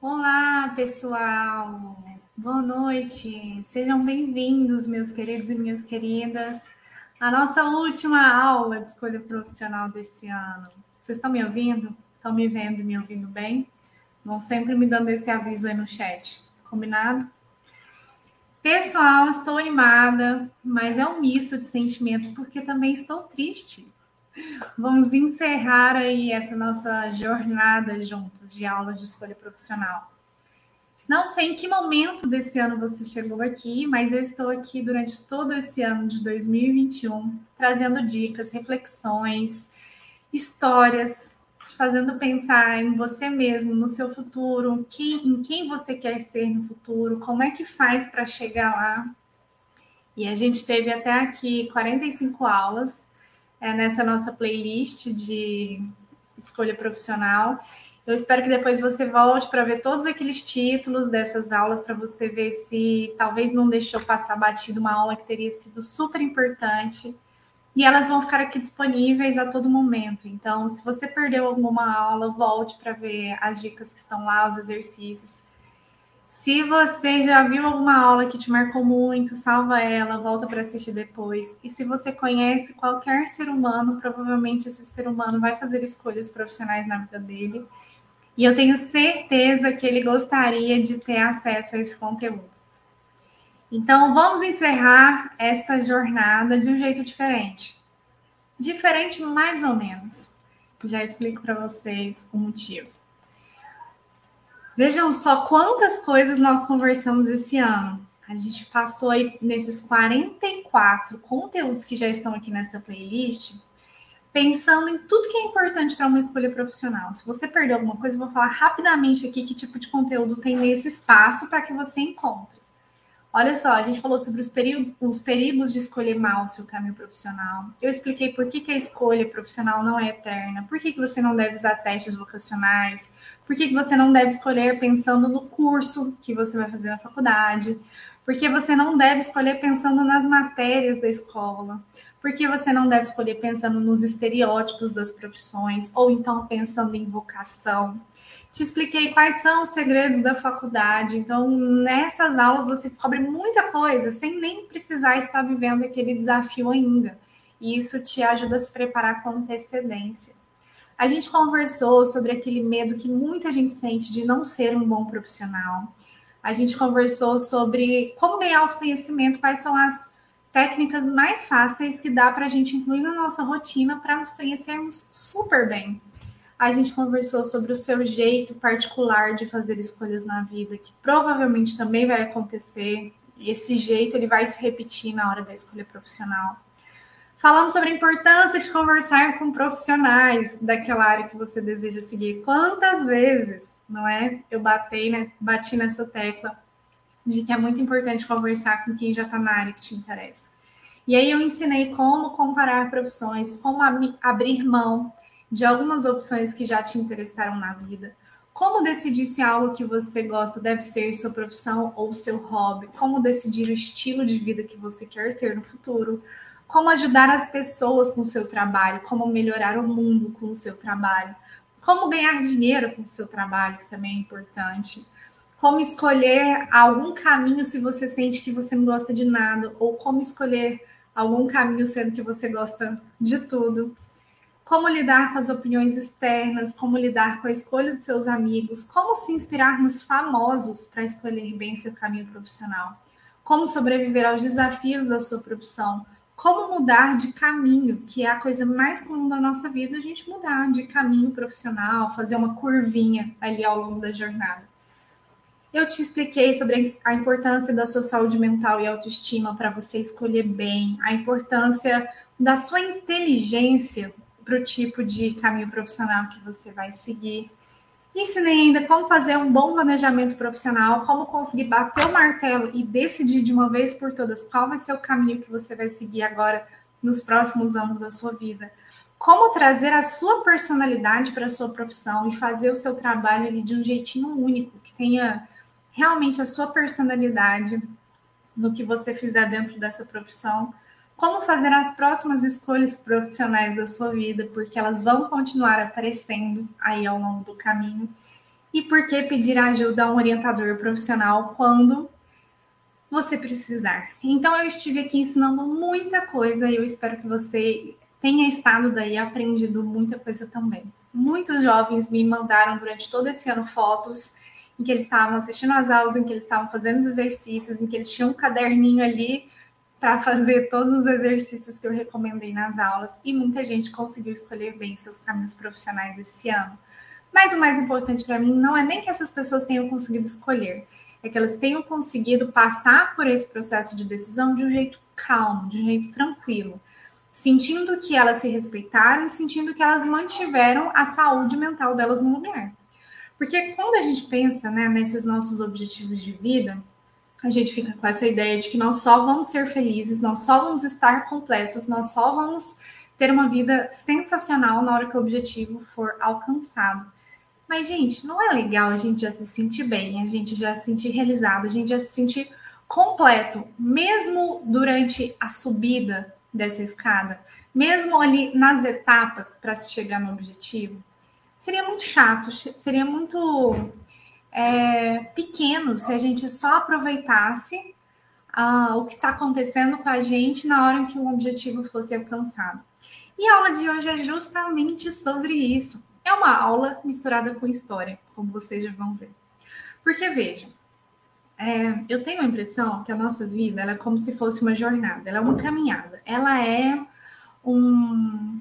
Olá, pessoal. Boa noite. Sejam bem-vindos, meus queridos e minhas queridas, à nossa última aula de escolha profissional desse ano. Vocês estão me ouvindo? Estão me vendo e me ouvindo bem? Vão sempre me dando esse aviso aí no chat. Combinado? Pessoal, estou animada, mas é um misto de sentimentos porque também estou triste. Vamos encerrar aí essa nossa jornada juntos de aulas de escolha profissional. Não sei em que momento desse ano você chegou aqui, mas eu estou aqui durante todo esse ano de 2021, trazendo dicas, reflexões, histórias, te fazendo pensar em você mesmo, no seu futuro, em quem você quer ser no futuro, como é que faz para chegar lá. E a gente teve até aqui 45 aulas é, nessa nossa playlist de escolha profissional. Eu espero que depois você volte para ver todos aqueles títulos dessas aulas, para você ver se talvez não deixou passar batido uma aula que teria sido super importante. E elas vão ficar aqui disponíveis a todo momento. Então, se você perdeu alguma aula, volte para ver as dicas que estão lá, os exercícios. Se você já viu alguma aula que te marcou muito, salva ela, volta para assistir depois. E se você conhece qualquer ser humano, provavelmente esse ser humano vai fazer escolhas profissionais na vida dele. E eu tenho certeza que ele gostaria de ter acesso a esse conteúdo. Então, vamos encerrar essa jornada de um jeito diferente. Diferente, mais ou menos. Já explico para vocês o motivo. Vejam só quantas coisas nós conversamos esse ano. A gente passou aí nesses 44 conteúdos que já estão aqui nessa playlist, pensando em tudo que é importante para uma escolha profissional. Se você perdeu alguma coisa, eu vou falar rapidamente aqui que tipo de conteúdo tem nesse espaço para que você encontre. Olha só, a gente falou sobre os, perigos, os perigos de escolher mal o seu caminho profissional. Eu expliquei por que, que a escolha profissional não é eterna, por que, que você não deve usar testes vocacionais, por que, que você não deve escolher pensando no curso que você vai fazer na faculdade, por que você não deve escolher pensando nas matérias da escola, porque você não deve escolher pensando nos estereótipos das profissões, ou então pensando em vocação. Te expliquei quais são os segredos da faculdade. Então, nessas aulas você descobre muita coisa sem nem precisar estar vivendo aquele desafio ainda. E isso te ajuda a se preparar com antecedência. A gente conversou sobre aquele medo que muita gente sente de não ser um bom profissional. A gente conversou sobre como ganhar os conhecimentos, quais são as técnicas mais fáceis que dá para a gente incluir na nossa rotina para nos conhecermos super bem. A gente conversou sobre o seu jeito particular de fazer escolhas na vida, que provavelmente também vai acontecer. Esse jeito ele vai se repetir na hora da escolha profissional. Falamos sobre a importância de conversar com profissionais daquela área que você deseja seguir. Quantas vezes, não é? Eu batei, né, bati nessa tecla de que é muito importante conversar com quem já está na área que te interessa. E aí eu ensinei como comparar profissões, como abrir mão de algumas opções que já te interessaram na vida. Como decidir se algo que você gosta deve ser sua profissão ou seu hobby? Como decidir o estilo de vida que você quer ter no futuro? Como ajudar as pessoas com o seu trabalho? Como melhorar o mundo com o seu trabalho? Como ganhar dinheiro com o seu trabalho, que também é importante como escolher algum caminho se você sente que você não gosta de nada, ou como escolher algum caminho sendo que você gosta de tudo. Como lidar com as opiniões externas, como lidar com a escolha dos seus amigos, como se inspirar nos famosos para escolher bem seu caminho profissional, como sobreviver aos desafios da sua profissão, como mudar de caminho, que é a coisa mais comum da nossa vida, a gente mudar de caminho profissional, fazer uma curvinha ali ao longo da jornada. Eu te expliquei sobre a importância da sua saúde mental e autoestima para você escolher bem, a importância da sua inteligência para o tipo de caminho profissional que você vai seguir. Ensinei ainda como fazer um bom planejamento profissional, como conseguir bater o martelo e decidir de uma vez por todas qual vai ser o caminho que você vai seguir agora nos próximos anos da sua vida. Como trazer a sua personalidade para a sua profissão e fazer o seu trabalho ali de um jeitinho único, que tenha realmente a sua personalidade no que você fizer dentro dessa profissão, como fazer as próximas escolhas profissionais da sua vida, porque elas vão continuar aparecendo aí ao longo do caminho. E por que pedir ajuda a um orientador profissional quando você precisar? Então, eu estive aqui ensinando muita coisa e eu espero que você tenha estado daí aprendido muita coisa também. Muitos jovens me mandaram durante todo esse ano fotos em que eles estavam assistindo às aulas, em que eles estavam fazendo os exercícios, em que eles tinham um caderninho ali para fazer todos os exercícios que eu recomendei nas aulas e muita gente conseguiu escolher bem seus caminhos profissionais esse ano. Mas o mais importante para mim não é nem que essas pessoas tenham conseguido escolher, é que elas tenham conseguido passar por esse processo de decisão de um jeito calmo, de um jeito tranquilo, sentindo que elas se respeitaram e sentindo que elas mantiveram a saúde mental delas no lugar. Porque quando a gente pensa né, nesses nossos objetivos de vida, a gente fica com essa ideia de que nós só vamos ser felizes, nós só vamos estar completos, nós só vamos ter uma vida sensacional na hora que o objetivo for alcançado. Mas, gente, não é legal a gente já se sentir bem, a gente já se sentir realizado, a gente já se sentir completo, mesmo durante a subida dessa escada, mesmo ali nas etapas para se chegar no objetivo? Seria muito chato, seria muito é, pequeno se a gente só aproveitasse uh, o que está acontecendo com a gente na hora em que um objetivo fosse alcançado. E a aula de hoje é justamente sobre isso. É uma aula misturada com história, como vocês já vão ver. Porque vejam, é, eu tenho a impressão que a nossa vida é como se fosse uma jornada, ela é uma caminhada, ela é um,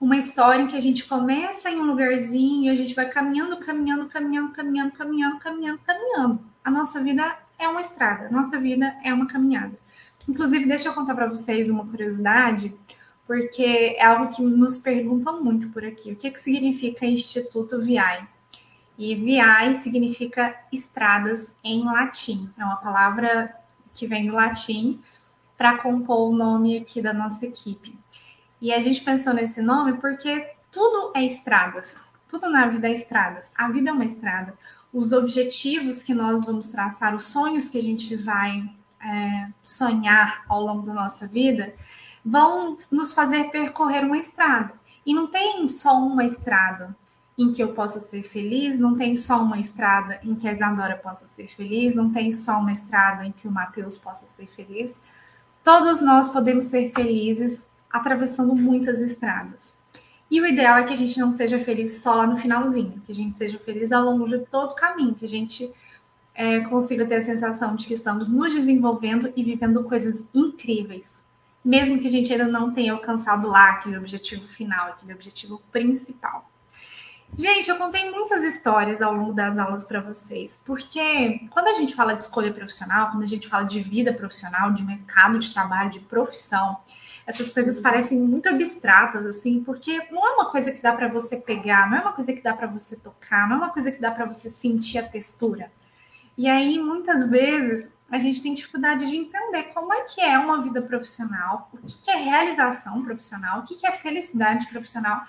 uma história em que a gente começa em um lugarzinho e a gente vai caminhando, caminhando, caminhando, caminhando, caminhando, caminhando, caminhando. A nossa vida é uma estrada, a nossa vida é uma caminhada. Inclusive, deixa eu contar para vocês uma curiosidade porque é algo que nos perguntam muito por aqui. O que, que significa Instituto Viai? E Viai significa estradas em latim. É uma palavra que vem do latim para compor o nome aqui da nossa equipe. E a gente pensou nesse nome porque tudo é estradas. Tudo na vida é estradas. A vida é uma estrada. Os objetivos que nós vamos traçar, os sonhos que a gente vai é, sonhar ao longo da nossa vida, vão nos fazer percorrer uma estrada. E não tem só uma estrada em que eu possa ser feliz, não tem só uma estrada em que a Isadora possa ser feliz, não tem só uma estrada em que o Mateus possa ser feliz. Todos nós podemos ser felizes atravessando muitas estradas. E o ideal é que a gente não seja feliz só lá no finalzinho, que a gente seja feliz ao longo de todo o caminho, que a gente é, consiga ter a sensação de que estamos nos desenvolvendo e vivendo coisas incríveis mesmo que a gente ainda não tenha alcançado lá aquele objetivo final, aquele objetivo principal. Gente, eu contei muitas histórias ao longo das aulas para vocês, porque quando a gente fala de escolha profissional, quando a gente fala de vida profissional, de mercado de trabalho, de profissão, essas coisas parecem muito abstratas, assim, porque não é uma coisa que dá para você pegar, não é uma coisa que dá para você tocar, não é uma coisa que dá para você sentir a textura. E aí, muitas vezes, a gente tem dificuldade de entender como é que é uma vida profissional, o que é realização profissional, o que é felicidade profissional.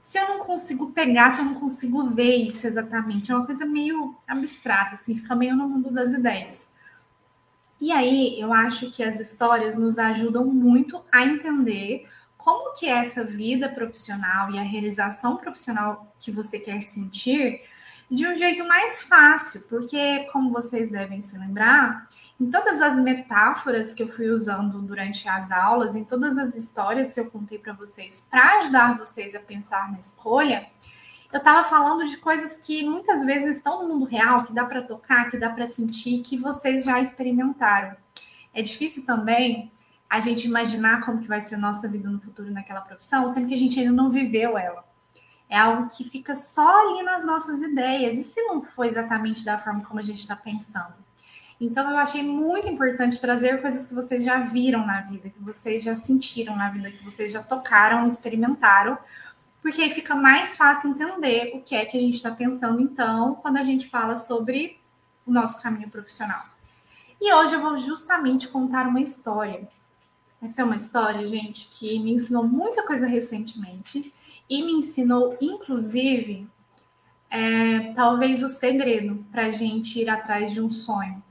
Se eu não consigo pegar, se eu não consigo ver isso exatamente, é uma coisa meio abstrata, assim, fica meio no mundo das ideias. E aí, eu acho que as histórias nos ajudam muito a entender como que essa vida profissional e a realização profissional que você quer sentir de um jeito mais fácil, porque, como vocês devem se lembrar, em todas as metáforas que eu fui usando durante as aulas, em todas as histórias que eu contei para vocês, para ajudar vocês a pensar na escolha, eu estava falando de coisas que muitas vezes estão no mundo real, que dá para tocar, que dá para sentir, que vocês já experimentaram. É difícil também a gente imaginar como que vai ser a nossa vida no futuro naquela profissão, sendo que a gente ainda não viveu ela é algo que fica só ali nas nossas ideias. E se não for exatamente da forma como a gente está pensando? Então, eu achei muito importante trazer coisas que vocês já viram na vida, que vocês já sentiram na vida, que vocês já tocaram, experimentaram, porque aí fica mais fácil entender o que é que a gente está pensando, então, quando a gente fala sobre o nosso caminho profissional. E hoje eu vou justamente contar uma história. Essa é uma história, gente, que me ensinou muita coisa recentemente e me ensinou, inclusive, é, talvez o segredo para a gente ir atrás de um sonho.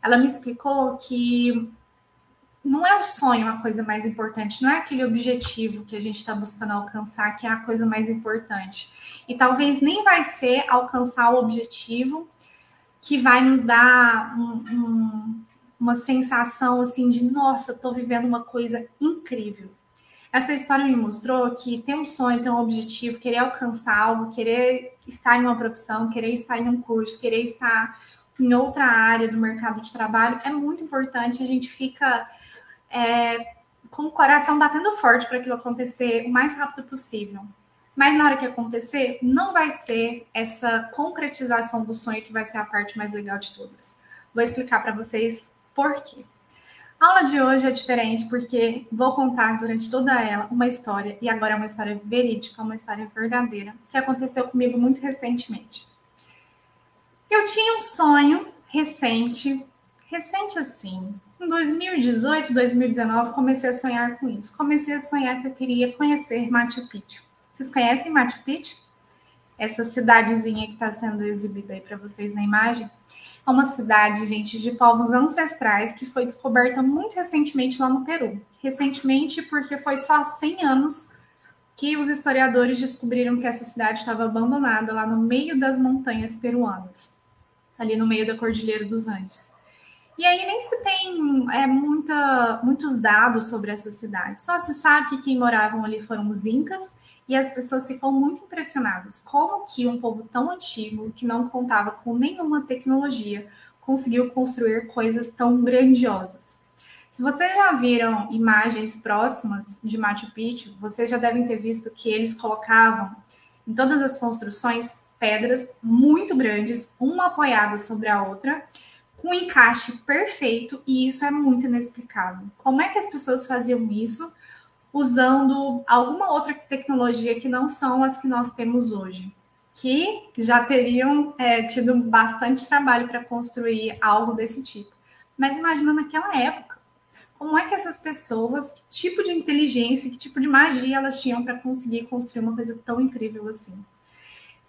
Ela me explicou que não é o sonho a coisa mais importante, não é aquele objetivo que a gente está buscando alcançar que é a coisa mais importante. E talvez nem vai ser alcançar o objetivo que vai nos dar um, um, uma sensação assim de nossa, estou vivendo uma coisa incrível. Essa história me mostrou que ter um sonho, ter um objetivo, querer alcançar algo, querer estar em uma profissão, querer estar em um curso, querer estar em outra área do mercado de trabalho é muito importante. A gente fica é, com o coração batendo forte para aquilo acontecer o mais rápido possível. Mas na hora que acontecer, não vai ser essa concretização do sonho que vai ser a parte mais legal de todas. Vou explicar para vocês por quê. A aula de hoje é diferente porque vou contar durante toda ela uma história, e agora é uma história verídica, uma história verdadeira, que aconteceu comigo muito recentemente. Eu tinha um sonho recente, recente assim, em 2018, 2019, comecei a sonhar com isso. Comecei a sonhar que eu queria conhecer Machu Picchu. Vocês conhecem Machu Picchu? Essa cidadezinha que está sendo exibida aí para vocês na imagem. É uma cidade, gente, de povos ancestrais que foi descoberta muito recentemente lá no Peru. Recentemente, porque foi só há 100 anos que os historiadores descobriram que essa cidade estava abandonada lá no meio das montanhas peruanas, ali no meio da Cordilheira dos Andes. E aí nem se tem é, muita, muitos dados sobre essa cidade. Só se sabe que quem moravam ali foram os incas e as pessoas ficam muito impressionadas como que um povo tão antigo, que não contava com nenhuma tecnologia, conseguiu construir coisas tão grandiosas. Se vocês já viram imagens próximas de Machu Picchu, vocês já devem ter visto que eles colocavam em todas as construções pedras muito grandes, uma apoiada sobre a outra, com um encaixe perfeito, e isso é muito inexplicável. Como é que as pessoas faziam isso? usando alguma outra tecnologia que não são as que nós temos hoje, que já teriam é, tido bastante trabalho para construir algo desse tipo. Mas imagina naquela época, como é que essas pessoas, que tipo de inteligência, que tipo de magia elas tinham para conseguir construir uma coisa tão incrível assim?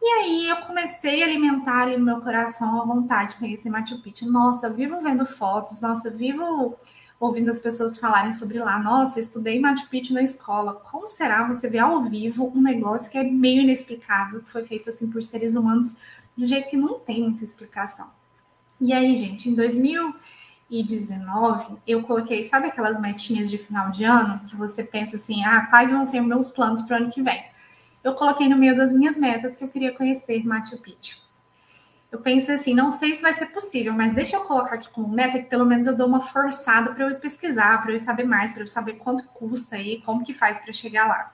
E aí eu comecei a alimentar ali no meu coração a vontade de conhecer Machu Picchu. Nossa, vivo vendo fotos, nossa, vivo ouvindo as pessoas falarem sobre lá, nossa, estudei Machu Picchu na escola. Como será você ver ao vivo um negócio que é meio inexplicável, que foi feito assim por seres humanos um jeito que não tem muita explicação? E aí, gente, em 2019, eu coloquei, sabe aquelas metinhas de final de ano que você pensa assim, ah, quais vão ser meus planos para o ano que vem? Eu coloquei no meio das minhas metas que eu queria conhecer Machu Picchu eu pensei assim, não sei se vai ser possível, mas deixa eu colocar aqui como meta que pelo menos eu dou uma forçada para eu pesquisar, para eu saber mais, para eu saber quanto custa e como que faz para chegar lá.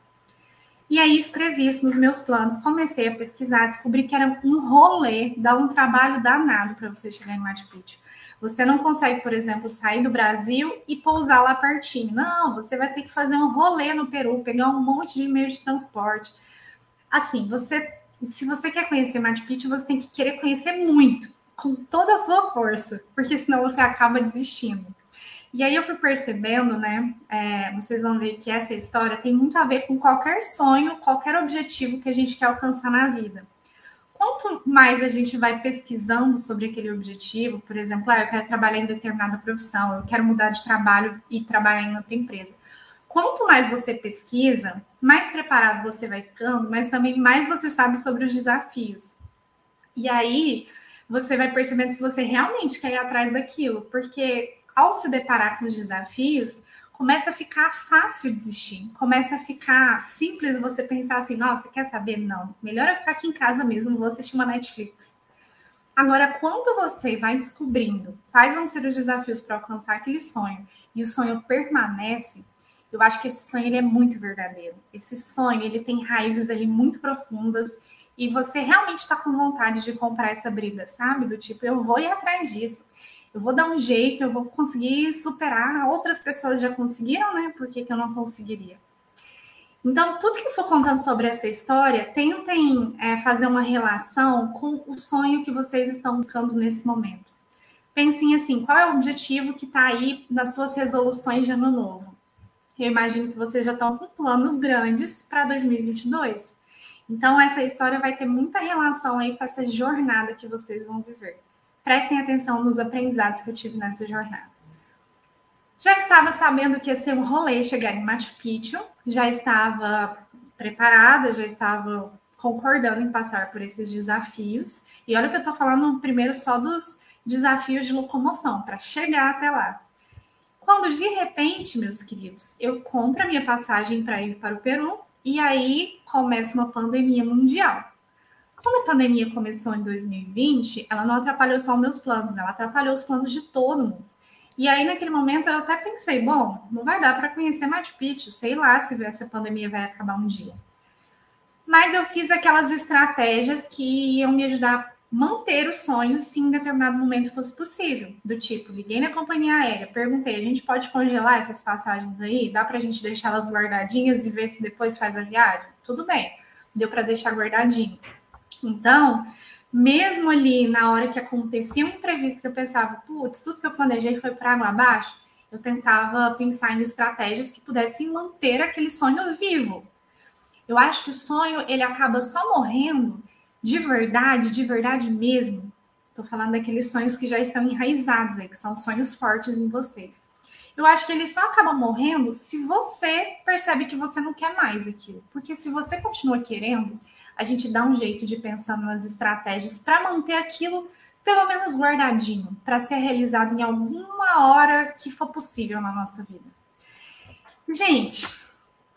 E aí escrevi isso nos meus planos, comecei a pesquisar, descobri que era um rolê, dá um trabalho danado para você chegar em Machu Picchu. Você não consegue, por exemplo, sair do Brasil e pousar lá pertinho. Não, você vai ter que fazer um rolê no Peru, pegar um monte de meio de transporte. Assim, você se você quer conhecer Machu Picchu, você tem que querer conhecer muito, com toda a sua força, porque senão você acaba desistindo. E aí eu fui percebendo, né? É, vocês vão ver que essa história tem muito a ver com qualquer sonho, qualquer objetivo que a gente quer alcançar na vida. Quanto mais a gente vai pesquisando sobre aquele objetivo, por exemplo, ah, eu quero trabalhar em determinada profissão, eu quero mudar de trabalho e trabalhar em outra empresa quanto mais você pesquisa, mais preparado você vai ficando, mas também mais você sabe sobre os desafios. E aí você vai percebendo se você realmente quer ir atrás daquilo, porque ao se deparar com os desafios, começa a ficar fácil desistir, começa a ficar simples você pensar assim: nossa, quer saber? Não, melhor eu ficar aqui em casa mesmo, vou assistir uma Netflix. Agora, quando você vai descobrindo quais vão ser os desafios para alcançar aquele sonho e o sonho permanece, eu acho que esse sonho ele é muito verdadeiro. Esse sonho ele tem raízes ali muito profundas e você realmente está com vontade de comprar essa briga, sabe? Do tipo, eu vou ir atrás disso. Eu vou dar um jeito, eu vou conseguir superar. Outras pessoas já conseguiram, né? Por que, que eu não conseguiria? Então, tudo que for contando sobre essa história, tentem é, fazer uma relação com o sonho que vocês estão buscando nesse momento. Pensem assim: qual é o objetivo que está aí nas suas resoluções de ano novo? Eu imagino que vocês já estão com planos grandes para 2022. Então, essa história vai ter muita relação aí com essa jornada que vocês vão viver. Prestem atenção nos aprendizados que eu tive nessa jornada. Já estava sabendo que ia ser um rolê chegar em Machu Picchu, já estava preparada, já estava concordando em passar por esses desafios. E olha que eu estou falando primeiro só dos desafios de locomoção, para chegar até lá. Quando de repente, meus queridos, eu compro a minha passagem para ir para o Peru e aí começa uma pandemia mundial. Quando a pandemia começou em 2020, ela não atrapalhou só meus planos, ela atrapalhou os planos de todo mundo. E aí, naquele momento, eu até pensei, bom, não vai dar para conhecer Machu Picchu, sei lá se essa pandemia vai acabar um dia. Mas eu fiz aquelas estratégias que iam me ajudar manter o sonho se em determinado momento fosse possível. Do tipo, liguei na companhia aérea, perguntei, a gente pode congelar essas passagens aí? Dá para a gente deixar elas guardadinhas e ver se depois faz a viagem? Tudo bem, deu para deixar guardadinho. Então, mesmo ali na hora que acontecia um imprevisto que eu pensava, putz, tudo que eu planejei foi para água abaixo, eu tentava pensar em estratégias que pudessem manter aquele sonho vivo. Eu acho que o sonho ele acaba só morrendo de verdade, de verdade mesmo. Estou falando daqueles sonhos que já estão enraizados aí, que são sonhos fortes em vocês. Eu acho que ele só acaba morrendo se você percebe que você não quer mais aquilo. Porque se você continua querendo, a gente dá um jeito de pensar nas estratégias para manter aquilo pelo menos guardadinho, para ser realizado em alguma hora que for possível na nossa vida. Gente,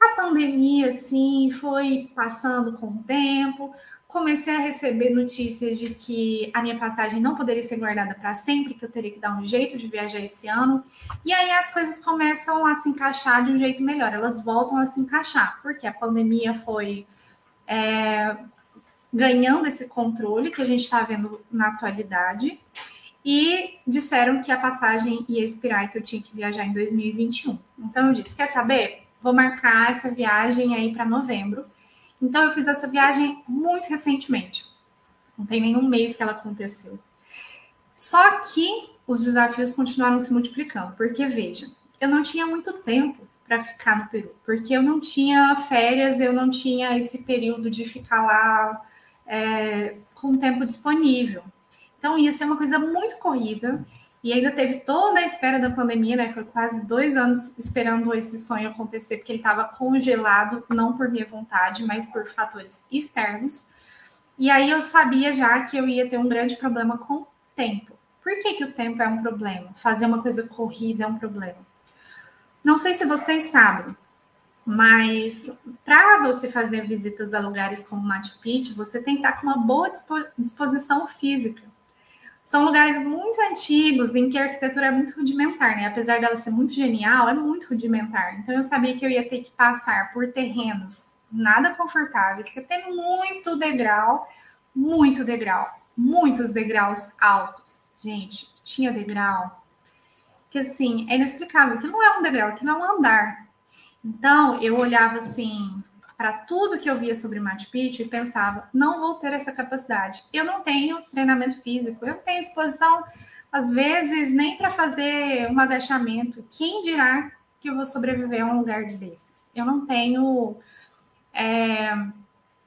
a pandemia, assim, foi passando com o tempo, comecei a receber notícias de que a minha passagem não poderia ser guardada para sempre, que eu teria que dar um jeito de viajar esse ano. E aí as coisas começam a se encaixar de um jeito melhor, elas voltam a se encaixar, porque a pandemia foi é, ganhando esse controle que a gente está vendo na atualidade. E disseram que a passagem ia expirar e que eu tinha que viajar em 2021. Então eu disse: quer saber? Vou marcar essa viagem aí para novembro. Então eu fiz essa viagem muito recentemente. Não tem nenhum mês que ela aconteceu. Só que os desafios continuaram se multiplicando, porque veja, eu não tinha muito tempo para ficar no Peru, porque eu não tinha férias, eu não tinha esse período de ficar lá é, com tempo disponível. Então ia ser uma coisa muito corrida e ainda teve toda a espera da pandemia, né? Foi quase dois anos esperando esse sonho acontecer, porque ele estava congelado, não por minha vontade, mas por fatores externos. E aí eu sabia já que eu ia ter um grande problema com o tempo. Por que, que o tempo é um problema? Fazer uma coisa corrida é um problema. Não sei se vocês sabem, mas para você fazer visitas a lugares como Machu Picchu, você tem que estar com uma boa disposição física. São lugares muito antigos em que a arquitetura é muito rudimentar, né? Apesar dela ser muito genial, é muito rudimentar. Então eu sabia que eu ia ter que passar por terrenos nada confortáveis, que tem muito degrau, muito degrau, muitos degraus altos. Gente, tinha degrau que assim, é inexplicável, que não é um degrau, que não é um andar. Então, eu olhava assim para tudo que eu via sobre Machu Picchu e pensava, não vou ter essa capacidade. Eu não tenho treinamento físico, eu tenho disposição, às vezes, nem para fazer um agachamento. Quem dirá que eu vou sobreviver a um lugar desses? Eu não tenho. É,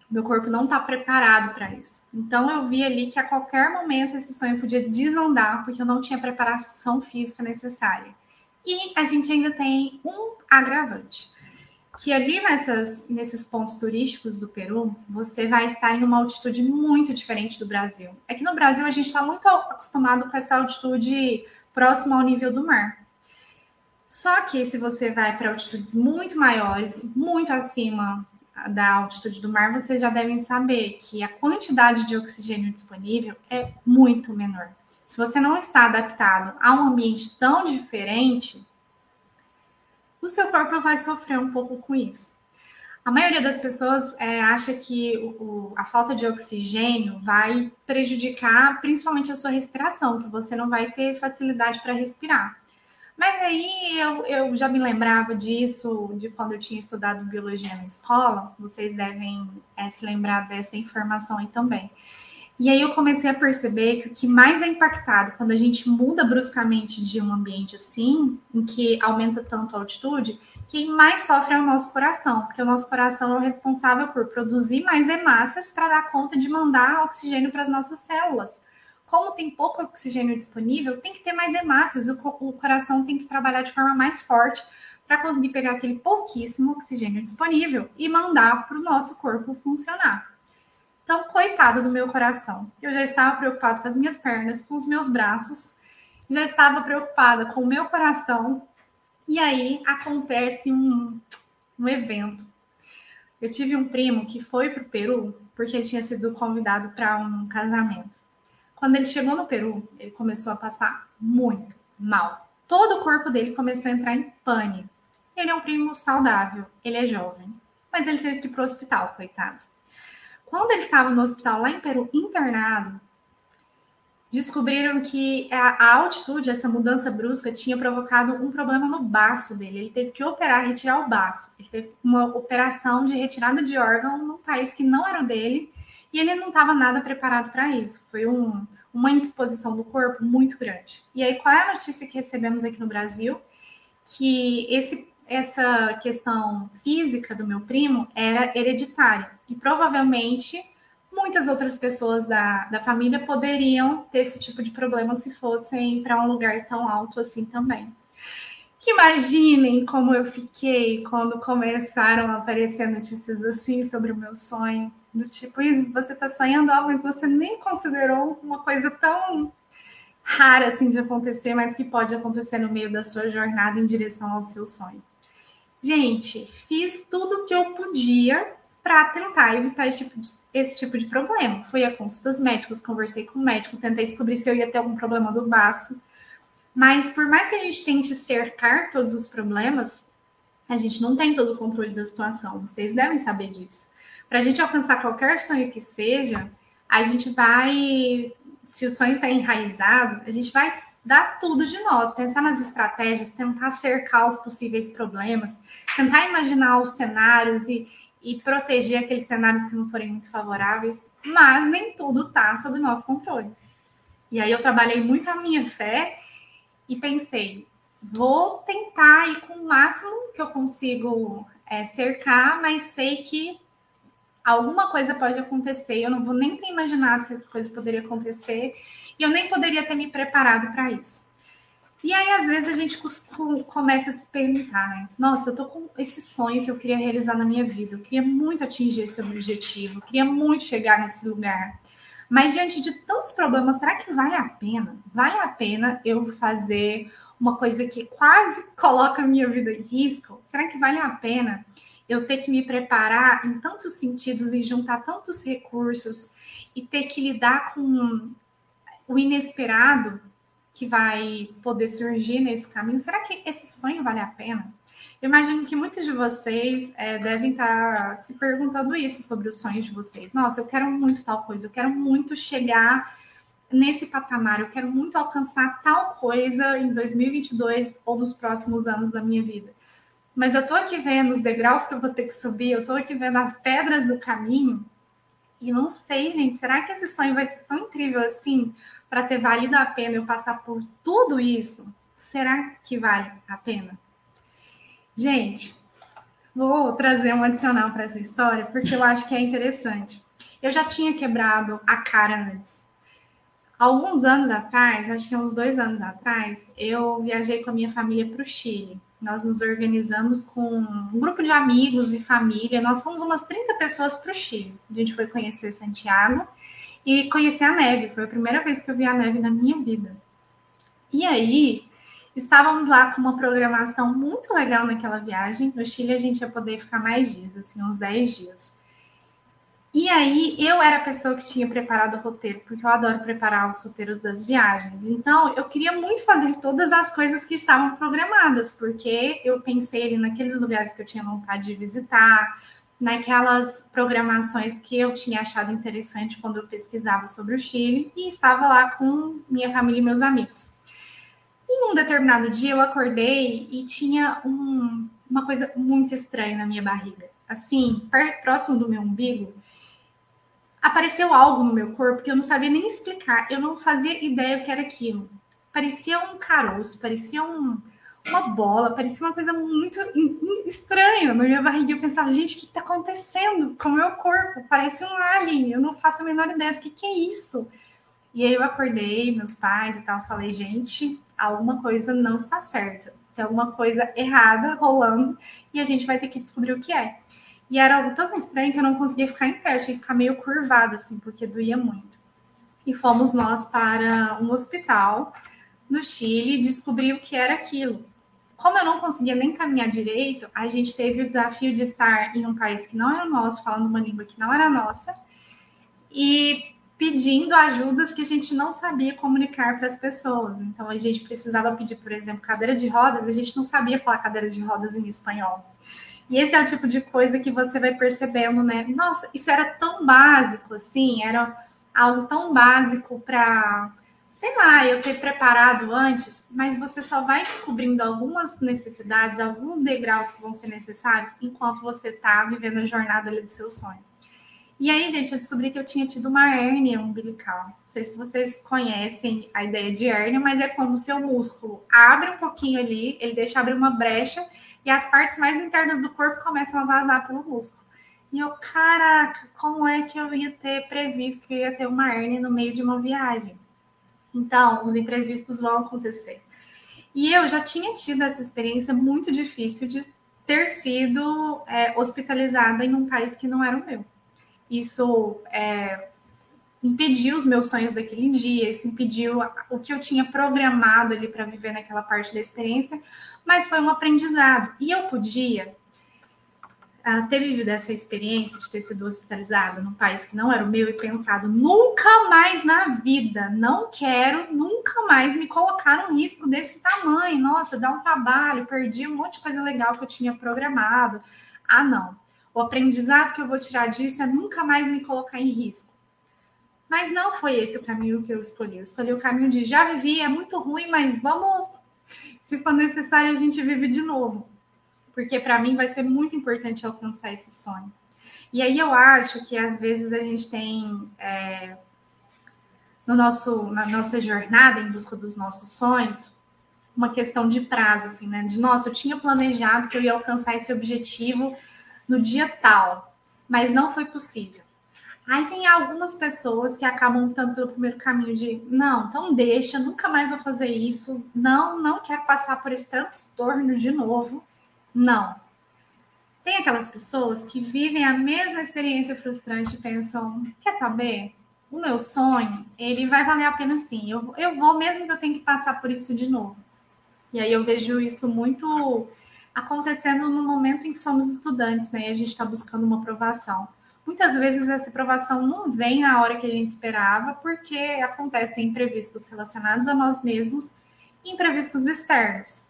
meu corpo não está preparado para isso. Então eu vi ali que a qualquer momento esse sonho podia desandar, porque eu não tinha preparação física necessária. E a gente ainda tem um agravante, que ali nessas, nesses pontos turísticos do Peru, você vai estar em uma altitude muito diferente do Brasil. É que no Brasil a gente está muito acostumado com essa altitude próxima ao nível do mar. Só que se você vai para altitudes muito maiores, muito acima da altitude do mar, vocês já devem saber que a quantidade de oxigênio disponível é muito menor. Se você não está adaptado a um ambiente tão diferente, o seu corpo vai sofrer um pouco com isso. A maioria das pessoas é, acha que o, o, a falta de oxigênio vai prejudicar principalmente a sua respiração, que você não vai ter facilidade para respirar. Mas aí eu, eu já me lembrava disso de quando eu tinha estudado biologia na escola. Vocês devem é, se lembrar dessa informação aí também. E aí eu comecei a perceber que o que mais é impactado quando a gente muda bruscamente de um ambiente assim, em que aumenta tanto a altitude, quem mais sofre é o nosso coração, porque o nosso coração é o responsável por produzir mais hemácias para dar conta de mandar oxigênio para as nossas células. como tem pouco oxigênio disponível, tem que ter mais hemácias, o, o coração tem que trabalhar de forma mais forte para conseguir pegar aquele pouquíssimo oxigênio disponível e mandar para o nosso corpo funcionar. Então, coitado do meu coração. Eu já estava preocupado com as minhas pernas, com os meus braços, já estava preocupada com o meu coração. E aí acontece um, um evento. Eu tive um primo que foi para o Peru porque ele tinha sido convidado para um casamento. Quando ele chegou no Peru, ele começou a passar muito mal. Todo o corpo dele começou a entrar em pânico. Ele é um primo saudável, ele é jovem, mas ele teve que ir para o hospital, coitado. Quando ele estava no hospital lá em Peru, internado, descobriram que a, altitude, essa mudança brusca, tinha provocado um problema no baço dele. Ele teve que operar, retirar o baço. Ele teve uma operação de retirada de órgão num país que não era o dele e ele não estava nada preparado para isso. Foi um, uma indisposição do corpo muito grande. E aí, qual é a notícia que recebemos aqui no Brasil? Que esse essa questão física do meu primo era hereditária e provavelmente muitas outras pessoas da, da família poderiam ter esse tipo de problema se fossem para um lugar tão alto assim também. Que imaginem como eu fiquei quando começaram a aparecer notícias assim sobre o meu sonho, do tipo, Isis, você está sonhando algo, mas você nem considerou uma coisa tão rara assim de acontecer, mas que pode acontecer no meio da sua jornada em direção ao seu sonho. Gente, fiz tudo o que eu podia para tentar evitar esse tipo, de, esse tipo de problema. Fui a consultas médicas, conversei com o médico, tentei descobrir se eu ia ter algum problema do baço. Mas por mais que a gente tente cercar todos os problemas, a gente não tem todo o controle da situação. Vocês devem saber disso. Para a gente alcançar qualquer sonho que seja, a gente vai, se o sonho está enraizado, a gente vai dar tudo de nós, pensar nas estratégias, tentar cercar os possíveis problemas, tentar imaginar os cenários e, e proteger aqueles cenários que não forem muito favoráveis, mas nem tudo está sob nosso controle. E aí eu trabalhei muito a minha fé e pensei, vou tentar ir com o máximo que eu consigo é, cercar, mas sei que alguma coisa pode acontecer, eu não vou nem ter imaginado que essa coisa poderia acontecer, e eu nem poderia ter me preparado para isso. E aí, às vezes, a gente começa a se perguntar, né? Nossa, eu tô com esse sonho que eu queria realizar na minha vida. Eu queria muito atingir esse objetivo, eu queria muito chegar nesse lugar. Mas diante de tantos problemas, será que vale a pena? Vale a pena eu fazer uma coisa que quase coloca a minha vida em risco? Será que vale a pena eu ter que me preparar em tantos sentidos e juntar tantos recursos e ter que lidar com o inesperado que vai poder surgir nesse caminho, será que esse sonho vale a pena? Eu imagino que muitos de vocês é, devem estar se perguntando isso sobre os sonhos de vocês. Nossa, eu quero muito tal coisa, eu quero muito chegar nesse patamar, eu quero muito alcançar tal coisa em 2022 ou nos próximos anos da minha vida. Mas eu tô aqui vendo os degraus que eu vou ter que subir, eu tô aqui vendo as pedras do caminho e não sei, gente, será que esse sonho vai ser tão incrível assim? para ter valido a pena eu passar por tudo isso, será que vale a pena? Gente, vou trazer um adicional para essa história porque eu acho que é interessante. Eu já tinha quebrado a cara antes. Alguns anos atrás, acho que uns dois anos atrás, eu viajei com a minha família para o Chile. Nós nos organizamos com um grupo de amigos e família. Nós fomos umas 30 pessoas para o Chile. A gente foi conhecer Santiago e conhecer a neve. Foi a primeira vez que eu vi a neve na minha vida. E aí, estávamos lá com uma programação muito legal naquela viagem. No Chile, a gente ia poder ficar mais dias, assim, uns 10 dias. E aí, eu era a pessoa que tinha preparado o roteiro, porque eu adoro preparar os roteiros das viagens. Então, eu queria muito fazer todas as coisas que estavam programadas, porque eu pensei ali naqueles lugares que eu tinha vontade de visitar, naquelas programações que eu tinha achado interessante quando eu pesquisava sobre o Chile e estava lá com minha família e meus amigos. Em um determinado dia eu acordei e tinha um, uma coisa muito estranha na minha barriga. Assim, próximo do meu umbigo, apareceu algo no meu corpo que eu não sabia nem explicar. Eu não fazia ideia o que era aquilo. Parecia um caroço, parecia um, uma bola, parecia uma coisa muito estranha na minha barriga. Eu pensava, gente, o que está acontecendo com o meu corpo? Parece um alien, eu não faço a menor ideia do que, que é isso. E aí eu acordei, meus pais e tal, falei, gente, alguma coisa não está certa. Tem alguma coisa errada rolando e a gente vai ter que descobrir o que é. E era algo tão estranho que eu não conseguia ficar em pé, eu tinha que ficar meio curvada, assim, porque doía muito. E fomos nós para um hospital no Chile descobrir o que era aquilo. Como eu não conseguia nem caminhar direito, a gente teve o desafio de estar em um país que não era nosso, falando uma língua que não era nossa, e pedindo ajudas que a gente não sabia comunicar para as pessoas. Então a gente precisava pedir, por exemplo, cadeira de rodas, a gente não sabia falar cadeira de rodas em espanhol. E esse é o tipo de coisa que você vai percebendo, né? Nossa, isso era tão básico, assim, era algo tão básico para, sei lá, eu ter preparado antes, mas você só vai descobrindo algumas necessidades, alguns degraus que vão ser necessários enquanto você está vivendo a jornada ali do seu sonho. E aí, gente, eu descobri que eu tinha tido uma hérnia umbilical. Não sei se vocês conhecem a ideia de hérnia, mas é quando o seu músculo abre um pouquinho ali, ele deixa abrir uma brecha e as partes mais internas do corpo começam a vazar pelo músculo. E eu, caraca, como é que eu ia ter previsto que eu ia ter uma hernia no meio de uma viagem? Então, os imprevistos vão acontecer. E eu já tinha tido essa experiência muito difícil de ter sido é, hospitalizada em um país que não era o meu. Isso é, impediu os meus sonhos daquele dia, isso impediu o que eu tinha programado ali para viver naquela parte da experiência, mas foi um aprendizado. E eu podia uh, ter vivido essa experiência de ter sido hospitalizada num país que não era o meu e pensado nunca mais na vida, não quero nunca mais me colocar num risco desse tamanho. Nossa, dá um trabalho, perdi um monte de coisa legal que eu tinha programado. Ah, não. O aprendizado que eu vou tirar disso é nunca mais me colocar em risco. Mas não foi esse o caminho que eu escolhi. Eu escolhi o caminho de já vivi, é muito ruim, mas vamos se for necessário, a gente vive de novo. Porque para mim vai ser muito importante alcançar esse sonho. E aí eu acho que às vezes a gente tem é, no nosso, na nossa jornada em busca dos nossos sonhos uma questão de prazo, assim, né? De nossa, eu tinha planejado que eu ia alcançar esse objetivo no dia tal, mas não foi possível. Aí tem algumas pessoas que acabam optando pelo primeiro caminho de não, então deixa, nunca mais vou fazer isso, não, não quero passar por esse transtorno de novo. Não. Tem aquelas pessoas que vivem a mesma experiência frustrante e pensam, quer saber? O meu sonho, ele vai valer a pena sim. Eu, eu vou mesmo que eu tenha que passar por isso de novo. E aí eu vejo isso muito acontecendo no momento em que somos estudantes, né? E a gente está buscando uma aprovação. Muitas vezes essa aprovação não vem na hora que a gente esperava, porque acontecem imprevistos relacionados a nós mesmos e imprevistos externos.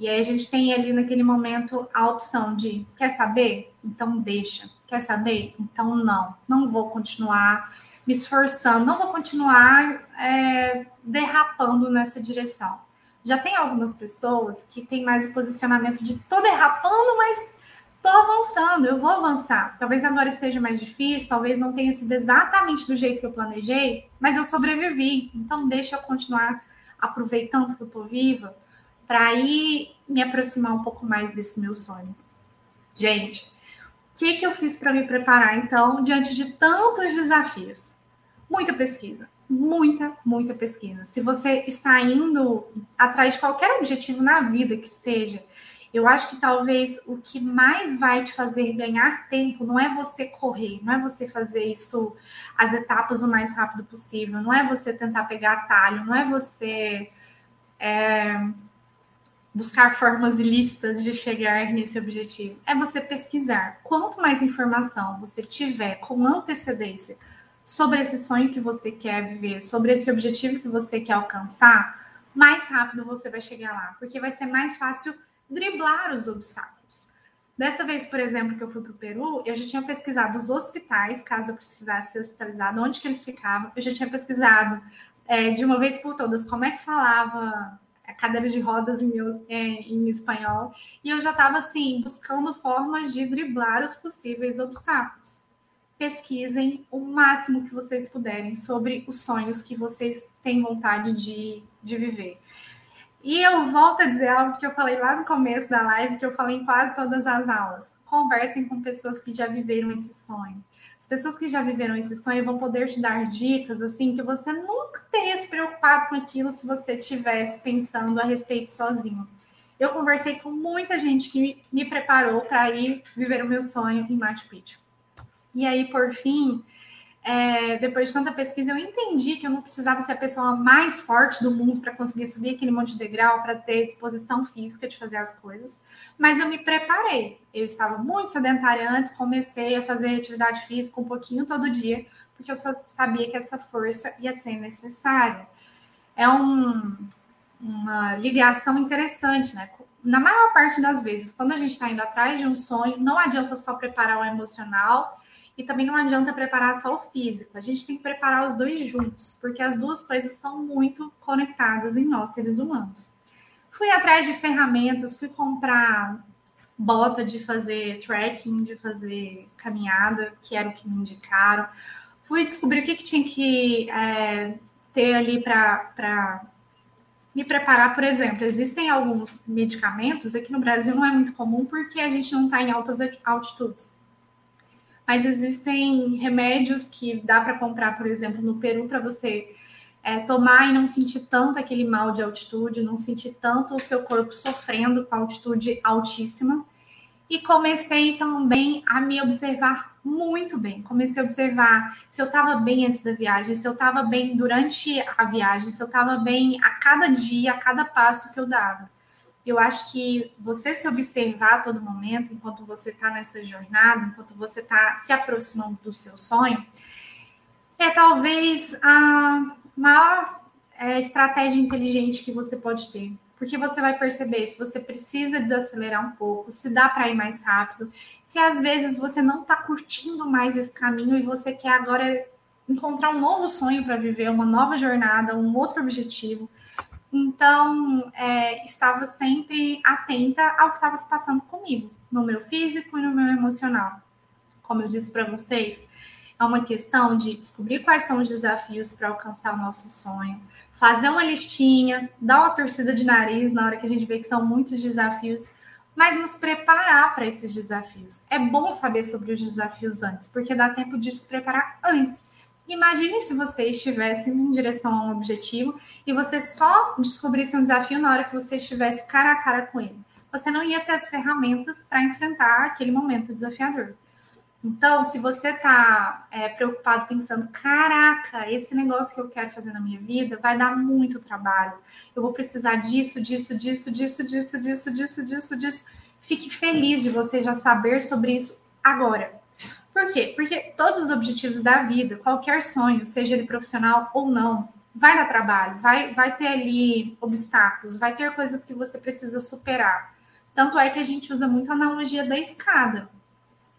E aí a gente tem ali naquele momento a opção de quer saber? Então deixa. Quer saber? Então não. Não vou continuar me esforçando, não vou continuar é, derrapando nessa direção. Já tem algumas pessoas que têm mais o posicionamento de tô derrapando, mas Estou avançando, eu vou avançar. Talvez agora esteja mais difícil, talvez não tenha sido exatamente do jeito que eu planejei, mas eu sobrevivi. Então, deixa eu continuar aproveitando que eu estou viva para ir me aproximar um pouco mais desse meu sonho. Gente, o que, que eu fiz para me preparar, então, diante de tantos desafios? Muita pesquisa, muita, muita pesquisa. Se você está indo atrás de qualquer objetivo na vida que seja, eu acho que talvez o que mais vai te fazer ganhar tempo não é você correr, não é você fazer isso as etapas o mais rápido possível, não é você tentar pegar atalho, não é você é, buscar formas ilícitas de chegar nesse objetivo. É você pesquisar. Quanto mais informação você tiver com antecedência sobre esse sonho que você quer viver, sobre esse objetivo que você quer alcançar, mais rápido você vai chegar lá, porque vai ser mais fácil driblar os obstáculos. Dessa vez, por exemplo, que eu fui para o Peru, eu já tinha pesquisado os hospitais, caso eu precisasse ser hospitalizado, onde que eles ficavam. Eu já tinha pesquisado é, de uma vez por todas como é que falava a cadeira de rodas em, é, em espanhol. E eu já estava, assim, buscando formas de driblar os possíveis obstáculos. Pesquisem o máximo que vocês puderem sobre os sonhos que vocês têm vontade de, de viver. E eu volto a dizer algo que eu falei lá no começo da live, que eu falei em quase todas as aulas. Conversem com pessoas que já viveram esse sonho. As pessoas que já viveram esse sonho vão poder te dar dicas assim que você nunca teria se preocupado com aquilo se você tivesse pensando a respeito sozinho. Eu conversei com muita gente que me preparou para ir viver o meu sonho em Machu Picchu. E aí, por fim, é, depois de tanta pesquisa, eu entendi que eu não precisava ser a pessoa mais forte do mundo para conseguir subir aquele monte de degrau, para ter disposição física de fazer as coisas, mas eu me preparei. Eu estava muito sedentária antes, comecei a fazer atividade física um pouquinho todo dia, porque eu sabia que essa força ia ser necessária. É um, uma ligação interessante, né? Na maior parte das vezes, quando a gente está indo atrás de um sonho, não adianta só preparar o emocional e também não adianta preparar só o físico, a gente tem que preparar os dois juntos, porque as duas coisas são muito conectadas em nós, seres humanos. Fui atrás de ferramentas, fui comprar bota de fazer trekking, de fazer caminhada, que era o que me indicaram. Fui descobrir o que, que tinha que é, ter ali para me preparar, por exemplo, existem alguns medicamentos, aqui no Brasil não é muito comum porque a gente não está em altas altitudes mas existem remédios que dá para comprar, por exemplo, no Peru, para você é, tomar e não sentir tanto aquele mal de altitude, não sentir tanto o seu corpo sofrendo com altitude altíssima. E comecei também a me observar muito bem. Comecei a observar se eu estava bem antes da viagem, se eu estava bem durante a viagem, se eu estava bem a cada dia, a cada passo que eu dava. Eu acho que você se observar a todo momento, enquanto você está nessa jornada, enquanto você está se aproximando do seu sonho, é talvez a maior é, estratégia inteligente que você pode ter. Porque você vai perceber se você precisa desacelerar um pouco, se dá para ir mais rápido, se às vezes você não está curtindo mais esse caminho e você quer agora encontrar um novo sonho para viver, uma nova jornada, um outro objetivo. Então, é, estava sempre atenta ao que estava se passando comigo, no meu físico e no meu emocional. Como eu disse para vocês, é uma questão de descobrir quais são os desafios para alcançar o nosso sonho, fazer uma listinha, dar uma torcida de nariz na hora que a gente vê que são muitos desafios, mas nos preparar para esses desafios. É bom saber sobre os desafios antes, porque dá tempo de se preparar antes. Imagine se você estivesse em direção a um objetivo e você só descobrisse um desafio na hora que você estivesse cara a cara com ele. Você não ia ter as ferramentas para enfrentar aquele momento desafiador. Então, se você está é, preocupado pensando, caraca, esse negócio que eu quero fazer na minha vida vai dar muito trabalho. Eu vou precisar disso, disso, disso, disso, disso, disso, disso, disso, disso. Fique feliz de você já saber sobre isso agora. Por quê? Porque todos os objetivos da vida, qualquer sonho, seja ele profissional ou não, vai dar trabalho, vai, vai ter ali obstáculos, vai ter coisas que você precisa superar. Tanto é que a gente usa muito a analogia da escada.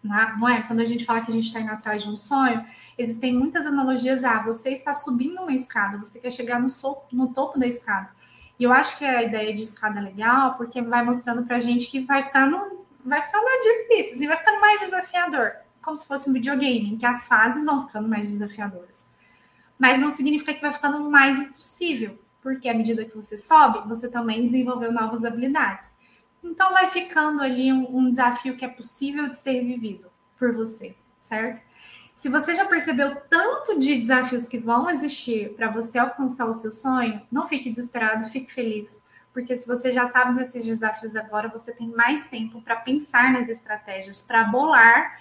Né? Não é? Quando a gente fala que a gente está indo atrás de um sonho, existem muitas analogias. Ah, você está subindo uma escada, você quer chegar no, so, no topo da escada. E eu acho que a ideia de escada é legal, porque vai mostrando para a gente que vai ficando, vai ficando difícil, e vai ficando mais desafiador como se fosse um videogame, em que as fases vão ficando mais desafiadoras. Mas não significa que vai ficando mais impossível, porque à medida que você sobe, você também desenvolveu novas habilidades. Então vai ficando ali um, um desafio que é possível de ser vivido por você, certo? Se você já percebeu tanto de desafios que vão existir para você alcançar o seu sonho, não fique desesperado, fique feliz. Porque se você já sabe desses desafios agora, você tem mais tempo para pensar nas estratégias, para bolar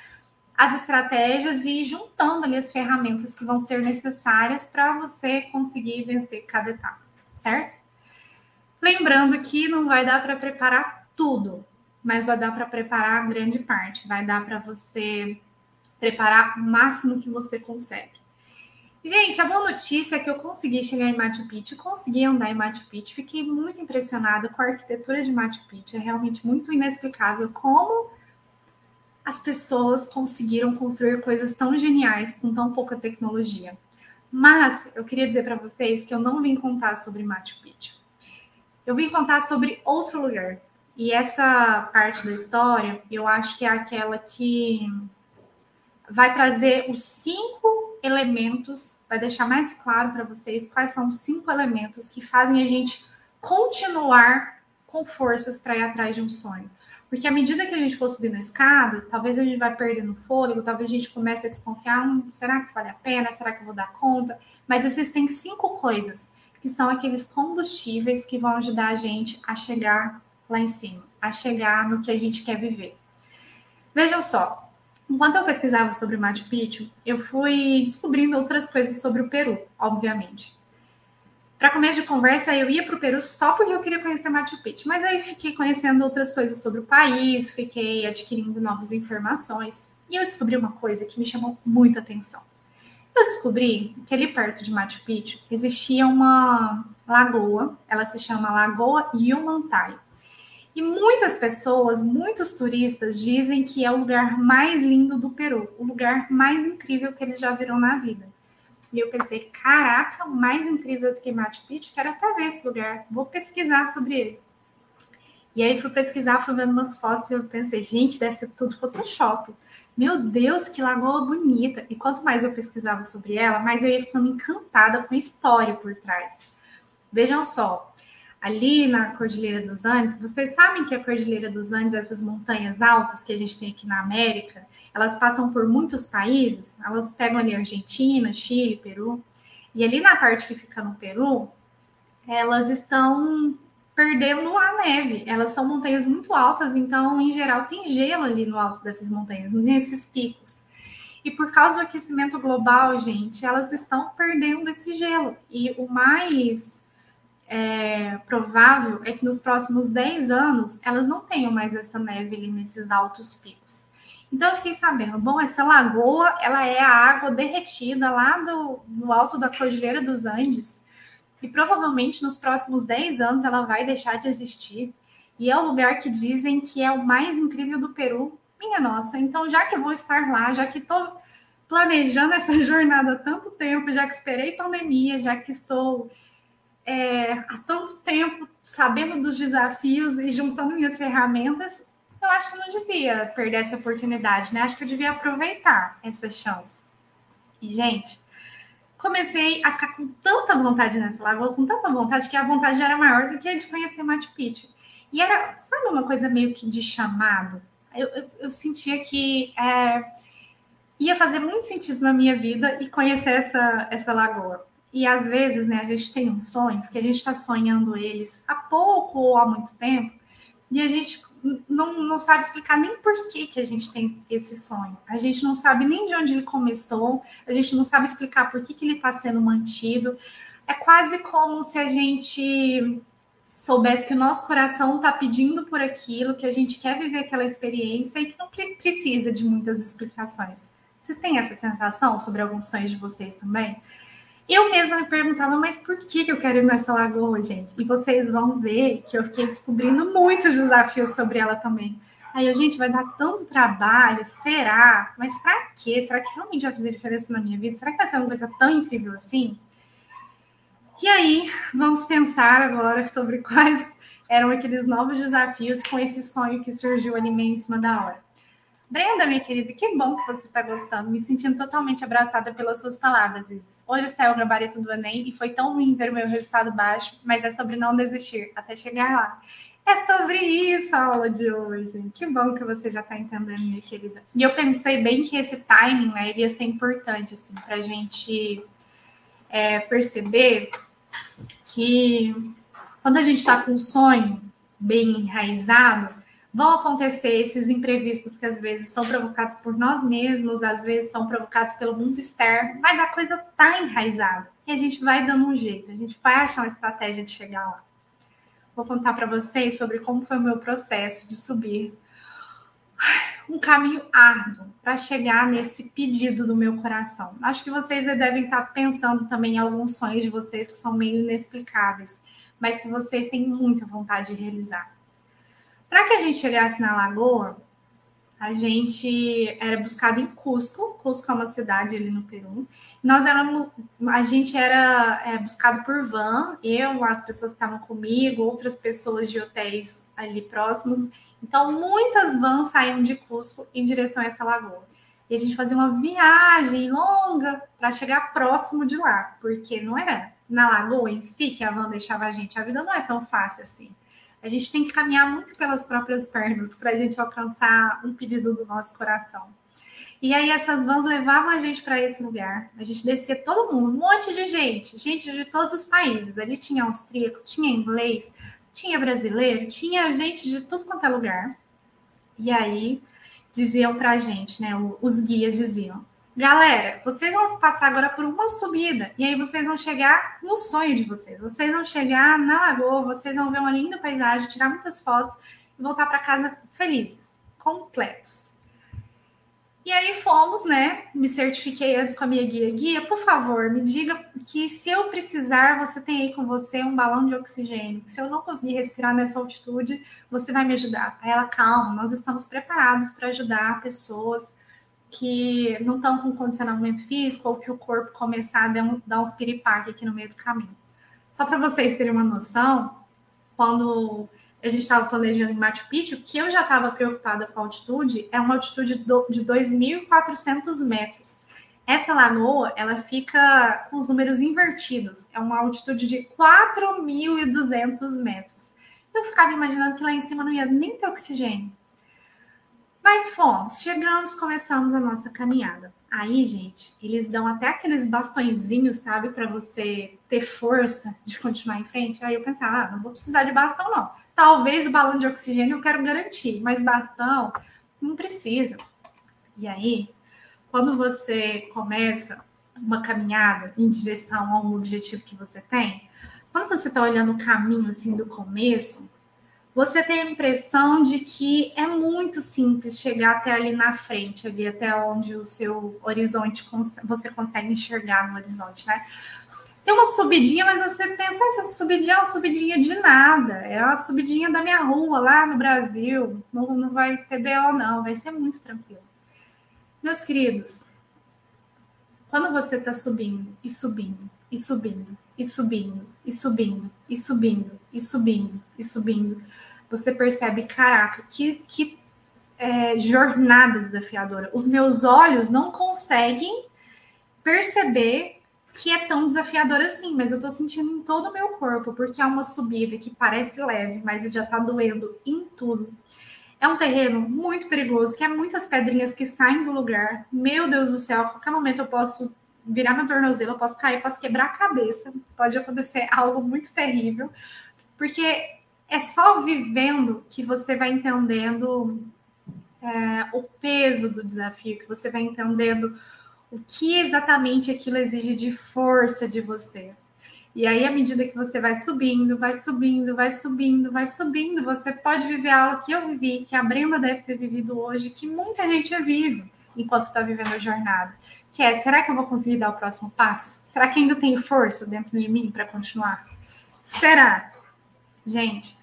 as estratégias e juntando ali as ferramentas que vão ser necessárias para você conseguir vencer cada etapa, certo? Lembrando que não vai dar para preparar tudo, mas vai dar para preparar grande parte, vai dar para você preparar o máximo que você consegue. Gente, a boa notícia é que eu consegui chegar em Machu Picchu, consegui andar em Machu Picchu, fiquei muito impressionada com a arquitetura de Machu Picchu, é realmente muito inexplicável como as pessoas conseguiram construir coisas tão geniais com tão pouca tecnologia. Mas eu queria dizer para vocês que eu não vim contar sobre Machu Picchu. Eu vim contar sobre outro lugar. E essa parte da história, eu acho que é aquela que vai trazer os cinco elementos, vai deixar mais claro para vocês quais são os cinco elementos que fazem a gente continuar com forças para ir atrás de um sonho. Porque à medida que a gente for subindo a escada, talvez a gente vai perdendo fôlego, talvez a gente comece a desconfiar, hum, será que vale a pena? Será que eu vou dar conta? Mas existem cinco coisas que são aqueles combustíveis que vão ajudar a gente a chegar lá em cima, a chegar no que a gente quer viver. Vejam só, enquanto eu pesquisava sobre Machu Picchu, eu fui descobrindo outras coisas sobre o Peru, obviamente. Para começo de conversa, eu ia para o Peru só porque eu queria conhecer Machu Picchu, mas aí fiquei conhecendo outras coisas sobre o país, fiquei adquirindo novas informações e eu descobri uma coisa que me chamou muita atenção. Eu descobri que ali perto de Machu Picchu existia uma lagoa, ela se chama Lagoa Yumantai. E muitas pessoas, muitos turistas dizem que é o lugar mais lindo do Peru, o lugar mais incrível que eles já viram na vida. E eu pensei, caraca, mais incrível do que Machu Picchu, quero até ver esse lugar, vou pesquisar sobre ele. E aí fui pesquisar, fui vendo umas fotos e eu pensei, gente, deve ser tudo Photoshop. Meu Deus, que lagoa bonita! E quanto mais eu pesquisava sobre ela, mais eu ia ficando encantada com a história por trás. Vejam só, ali na Cordilheira dos Andes, vocês sabem que a Cordilheira dos Andes, essas montanhas altas que a gente tem aqui na América, elas passam por muitos países, elas pegam ali Argentina, Chile, Peru, e ali na parte que fica no Peru, elas estão perdendo a neve. Elas são montanhas muito altas, então, em geral, tem gelo ali no alto dessas montanhas, nesses picos. E por causa do aquecimento global, gente, elas estão perdendo esse gelo. E o mais é, provável é que nos próximos 10 anos elas não tenham mais essa neve ali nesses altos picos. Então eu fiquei sabendo, bom, essa lagoa, ela é a água derretida lá do, no alto da Cordilheira dos Andes, e provavelmente nos próximos 10 anos ela vai deixar de existir. E é o lugar que dizem que é o mais incrível do Peru. Minha nossa, então já que vou estar lá, já que estou planejando essa jornada há tanto tempo, já que esperei pandemia, já que estou é, há tanto tempo sabendo dos desafios e juntando minhas ferramentas, eu acho que não devia perder essa oportunidade, né? Acho que eu devia aproveitar essa chance. E, gente, comecei a ficar com tanta vontade nessa lagoa, com tanta vontade, que a vontade era maior do que a de conhecer Machu Picchu. E era, sabe, uma coisa meio que de chamado? Eu, eu, eu sentia que é, ia fazer muito sentido na minha vida e conhecer essa, essa lagoa. E às vezes, né, a gente tem uns sonhos que a gente está sonhando eles há pouco ou há muito tempo, e a gente não, não sabe explicar nem por que, que a gente tem esse sonho. A gente não sabe nem de onde ele começou, a gente não sabe explicar por que, que ele está sendo mantido. É quase como se a gente soubesse que o nosso coração está pedindo por aquilo, que a gente quer viver aquela experiência e que não precisa de muitas explicações. Vocês têm essa sensação sobre alguns sonhos de vocês também? Eu mesma me perguntava, mas por que eu quero ir nessa lagoa, gente? E vocês vão ver que eu fiquei descobrindo muitos desafios sobre ela também. Aí eu, gente, vai dar tanto trabalho, será? Mas para quê? Será que realmente vai fazer diferença na minha vida? Será que vai ser uma coisa tão incrível assim? E aí, vamos pensar agora sobre quais eram aqueles novos desafios com esse sonho que surgiu ali meio em cima da hora. Brenda, minha querida, que bom que você está gostando, me sentindo totalmente abraçada pelas suas palavras, Isis. Hoje saiu o gabarito do Enem e foi tão ruim ver o meu resultado baixo, mas é sobre não desistir até chegar lá. É sobre isso a aula de hoje. Que bom que você já está entendendo, minha querida. E eu pensei bem que esse timing né, iria ser importante assim, para a gente é, perceber que quando a gente está com um sonho bem enraizado, vão acontecer esses imprevistos que às vezes são provocados por nós mesmos, às vezes são provocados pelo mundo externo, mas a coisa está enraizada e a gente vai dando um jeito, a gente vai achar uma estratégia de chegar lá. Vou contar para vocês sobre como foi o meu processo de subir um caminho árduo para chegar nesse pedido do meu coração. Acho que vocês devem estar pensando também em alguns sonhos de vocês que são meio inexplicáveis, mas que vocês têm muita vontade de realizar. Para que a gente chegasse na Lagoa, a gente era buscado em Cusco. Cusco é uma cidade ali no Peru. Nós éramos, a gente era é, buscado por van. Eu, as pessoas que estavam comigo, outras pessoas de hotéis ali próximos. Então, muitas vans saíam de Cusco em direção a essa lagoa. E a gente fazia uma viagem longa para chegar próximo de lá, porque não era na lagoa em si que a van deixava a gente. A vida não é tão fácil assim. A gente tem que caminhar muito pelas próprias pernas para a gente alcançar um pedido do nosso coração. E aí essas vans levavam a gente para esse lugar. A gente descia todo mundo, um monte de gente, gente de todos os países. Ali tinha austríaco, tinha inglês, tinha brasileiro, tinha gente de tudo quanto é lugar. E aí diziam para a gente, né? Os guias diziam: Galera, vocês vão passar agora por uma subida e aí vocês vão chegar no sonho de vocês. Vocês vão chegar na lagoa, vocês vão ver uma linda paisagem, tirar muitas fotos e voltar para casa felizes, completos. E aí fomos, né? Me certifiquei antes com a minha guia. Guia, por favor, me diga que se eu precisar, você tem aí com você um balão de oxigênio. Se eu não conseguir respirar nessa altitude, você vai me ajudar. Aí ela, calma, nós estamos preparados para ajudar pessoas que não estão com condicionamento físico ou que o corpo começar a dar, um, uns piripaque aqui no meio do caminho. Só para vocês terem uma noção, quando a gente estava planejando em Machu Picchu, que eu já estava preocupada com a altitude, é uma altitude de 2.400 metros. Essa lagoa, ela fica com os números invertidos. É uma altitude de 4.200 metros. Eu ficava imaginando que lá em cima não ia nem ter oxigênio. Mas fomos, chegamos, começamos a nossa caminhada. Aí, gente, eles dão até aqueles bastõezinhos, sabe, para você ter força de continuar em frente. Aí eu pensava, ah, não vou precisar de bastão, não. Talvez o balão de oxigênio eu quero garantir, mas bastão não precisa. E aí, quando você começa uma caminhada em direção a um objetivo que você tem, quando você está olhando o caminho assim do começo, você tem a impressão de que é muito simples chegar até ali na frente, ali até onde o seu horizonte você consegue enxergar no horizonte, né? Tem uma subidinha, mas você pensa, essa subidinha é uma subidinha de nada, é uma subidinha da minha rua lá no Brasil, não, não vai ter BO, não, vai ser muito tranquilo. Meus queridos, quando você está subindo e subindo e subindo e subindo e subindo e subindo e subindo e subindo, você percebe, caraca, que, que é, jornada desafiadora. Os meus olhos não conseguem perceber que é tão desafiador assim, mas eu tô sentindo em todo o meu corpo, porque é uma subida que parece leve, mas já tá doendo em tudo. É um terreno muito perigoso, que é muitas pedrinhas que saem do lugar. Meu Deus do céu, a qualquer momento eu posso virar meu tornozelo, eu posso cair, posso quebrar a cabeça, pode acontecer algo muito terrível, porque é só vivendo que você vai entendendo é, o peso do desafio, que você vai entendendo o que exatamente aquilo exige de força de você. E aí, à medida que você vai subindo, vai subindo, vai subindo, vai subindo, você pode viver algo que eu vivi, que a Brenda deve ter vivido hoje, que muita gente vive enquanto está vivendo a jornada. Que é, será que eu vou conseguir dar o próximo passo? Será que ainda tem força dentro de mim para continuar? Será? Gente,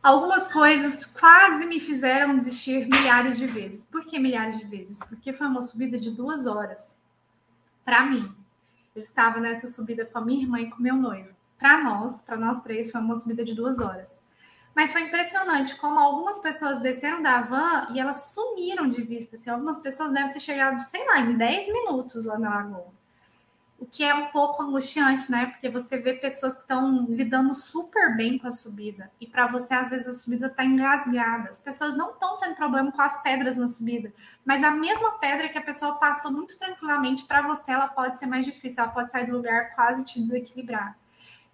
algumas coisas quase me fizeram desistir milhares de vezes. Por que milhares de vezes? Porque foi uma subida de duas horas. Para mim, eu estava nessa subida com a minha irmã e com meu noivo. Para nós, para nós três, foi uma subida de duas horas. Mas foi impressionante como algumas pessoas desceram da van e elas sumiram de vista. Assim, algumas pessoas devem ter chegado, sei lá, em 10 minutos lá na lagoa o que é um pouco angustiante, né? Porque você vê pessoas que estão lidando super bem com a subida e para você às vezes a subida está engasgada. As pessoas não estão tendo problema com as pedras na subida, mas a mesma pedra que a pessoa passou muito tranquilamente para você, ela pode ser mais difícil, ela pode sair do lugar quase te desequilibrar.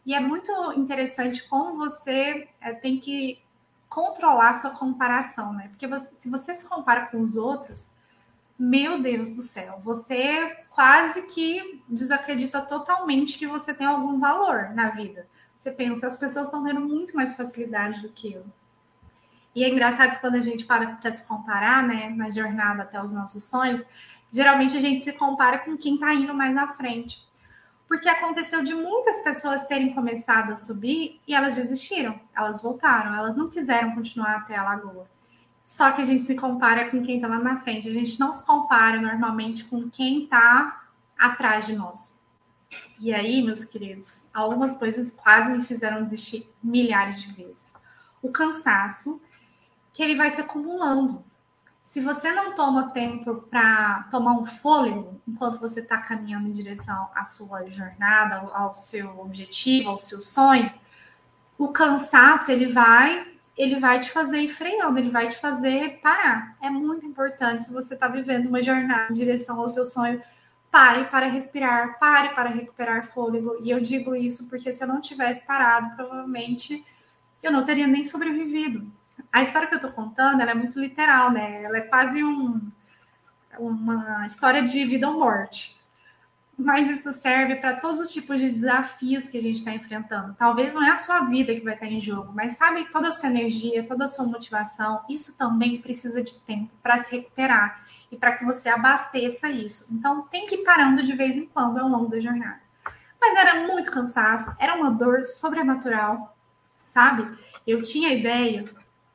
E é muito interessante como você é, tem que controlar a sua comparação, né? Porque você, se você se compara com os outros, meu Deus do céu, você quase que desacredita totalmente que você tem algum valor na vida. Você pensa, as pessoas estão tendo muito mais facilidade do que eu. E é engraçado que quando a gente para para se comparar, né, na jornada até os nossos sonhos, geralmente a gente se compara com quem está indo mais na frente. Porque aconteceu de muitas pessoas terem começado a subir e elas desistiram, elas voltaram, elas não quiseram continuar até a lagoa. Só que a gente se compara com quem está lá na frente. A gente não se compara normalmente com quem está atrás de nós. E aí, meus queridos, algumas coisas quase me fizeram desistir milhares de vezes. O cansaço, que ele vai se acumulando. Se você não toma tempo para tomar um fôlego enquanto você está caminhando em direção à sua jornada, ao seu objetivo, ao seu sonho, o cansaço ele vai ele vai te fazer ir freando, ele vai te fazer parar. É muito importante se você está vivendo uma jornada em direção ao seu sonho, pare para respirar, pare para recuperar fôlego. E eu digo isso porque se eu não tivesse parado, provavelmente eu não teria nem sobrevivido. A história que eu estou contando, é muito literal, né? Ela é quase um, uma história de vida ou morte mas isso serve para todos os tipos de desafios que a gente está enfrentando. Talvez não é a sua vida que vai estar em jogo, mas sabe toda a sua energia, toda a sua motivação, isso também precisa de tempo para se recuperar e para que você abasteça isso. Então tem que ir parando de vez em quando ao longo da jornada. Mas era muito cansaço, era uma dor sobrenatural, sabe? Eu tinha a ideia,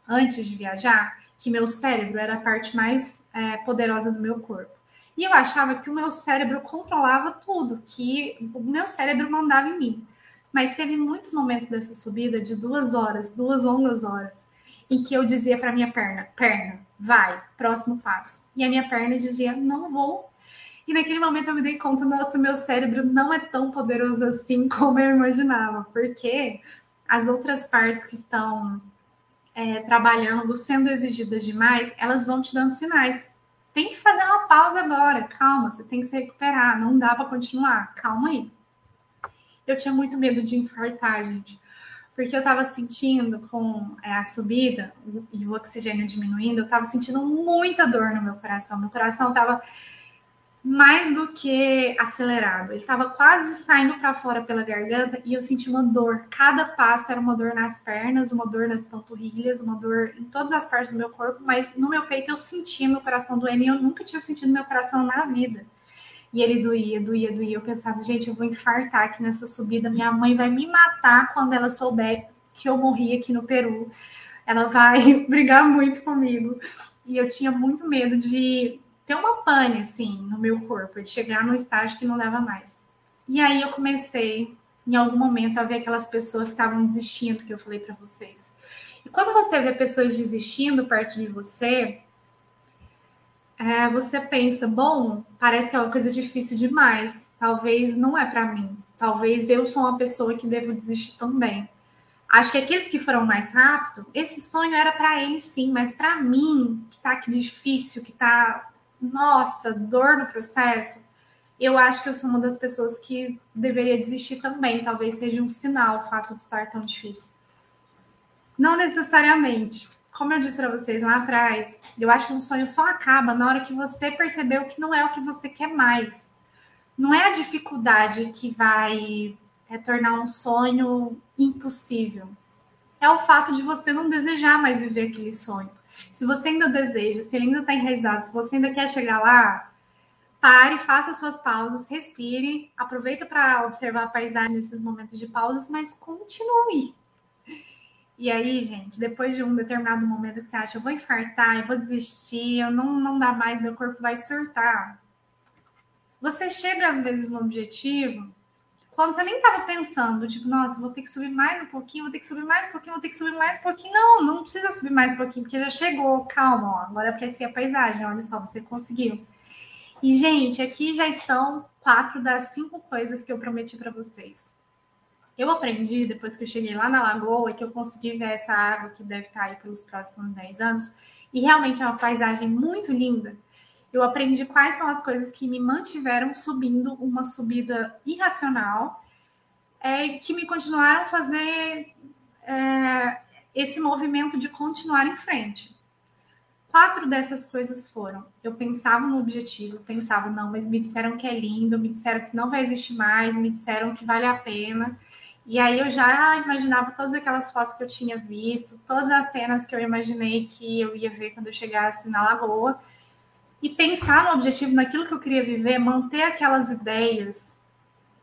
antes de viajar, que meu cérebro era a parte mais é, poderosa do meu corpo. E eu achava que o meu cérebro controlava tudo, que o meu cérebro mandava em mim. Mas teve muitos momentos dessa subida de duas horas, duas longas horas, em que eu dizia para minha perna: perna, vai, próximo passo. E a minha perna dizia: não vou. E naquele momento eu me dei conta: nossa, meu cérebro não é tão poderoso assim como eu imaginava, porque as outras partes que estão é, trabalhando, sendo exigidas demais, elas vão te dando sinais tem que fazer uma pausa agora. Calma, você tem que se recuperar. Não dá para continuar. Calma aí. Eu tinha muito medo de infartar, gente. Porque eu estava sentindo com é, a subida e o oxigênio diminuindo, eu estava sentindo muita dor no meu coração. Meu coração estava mais do que acelerado. Ele estava quase saindo para fora pela garganta e eu senti uma dor. Cada passo era uma dor nas pernas, uma dor nas panturrilhas, uma dor em todas as partes do meu corpo, mas no meu peito eu sentia meu coração doendo e eu nunca tinha sentido meu coração na vida. E ele doía, doía, doía. Eu pensava, gente, eu vou infartar aqui nessa subida. Minha mãe vai me matar quando ela souber que eu morri aqui no Peru. Ela vai brigar muito comigo. E eu tinha muito medo de ter uma pane, assim, no meu corpo, de chegar num estágio que não leva mais. E aí eu comecei, em algum momento, a ver aquelas pessoas que estavam desistindo, que eu falei para vocês. E quando você vê pessoas desistindo perto de você, é, você pensa, bom, parece que é uma coisa difícil demais. Talvez não é para mim. Talvez eu sou uma pessoa que devo desistir também. Acho que aqueles que foram mais rápido, esse sonho era para eles sim, mas para mim, que tá aqui difícil, que tá nossa, dor no processo, eu acho que eu sou uma das pessoas que deveria desistir também. Talvez seja um sinal o fato de estar tão difícil. Não necessariamente. Como eu disse para vocês lá atrás, eu acho que um sonho só acaba na hora que você percebeu que não é o que você quer mais. Não é a dificuldade que vai é, tornar um sonho impossível. É o fato de você não desejar mais viver aquele sonho. Se você ainda deseja, se ainda está enraizado, se você ainda quer chegar lá, pare, faça suas pausas, respire, aproveita para observar a paisagem nesses momentos de pausas, mas continue. E aí, gente, depois de um determinado momento que você acha, eu vou infartar, eu vou desistir, eu não, não dá mais, meu corpo vai surtar. Você chega às vezes no objetivo quando você nem estava pensando, tipo, nossa, vou ter que subir mais um pouquinho, vou ter que subir mais um pouquinho, vou ter que subir mais um pouquinho. Não, não precisa subir mais um pouquinho, porque já chegou. Calma, ó, agora aprecia a paisagem, olha só, você conseguiu. E, gente, aqui já estão quatro das cinco coisas que eu prometi para vocês. Eu aprendi, depois que eu cheguei lá na lagoa, que eu consegui ver essa água que deve estar aí pelos próximos 10 anos, e realmente é uma paisagem muito linda eu aprendi quais são as coisas que me mantiveram subindo uma subida irracional, é, que me continuaram a fazer é, esse movimento de continuar em frente. Quatro dessas coisas foram: eu pensava no objetivo, pensava, não, mas me disseram que é lindo, me disseram que não vai existir mais, me disseram que vale a pena. E aí eu já imaginava todas aquelas fotos que eu tinha visto, todas as cenas que eu imaginei que eu ia ver quando eu chegasse na lagoa e pensar no objetivo, naquilo que eu queria viver, manter aquelas ideias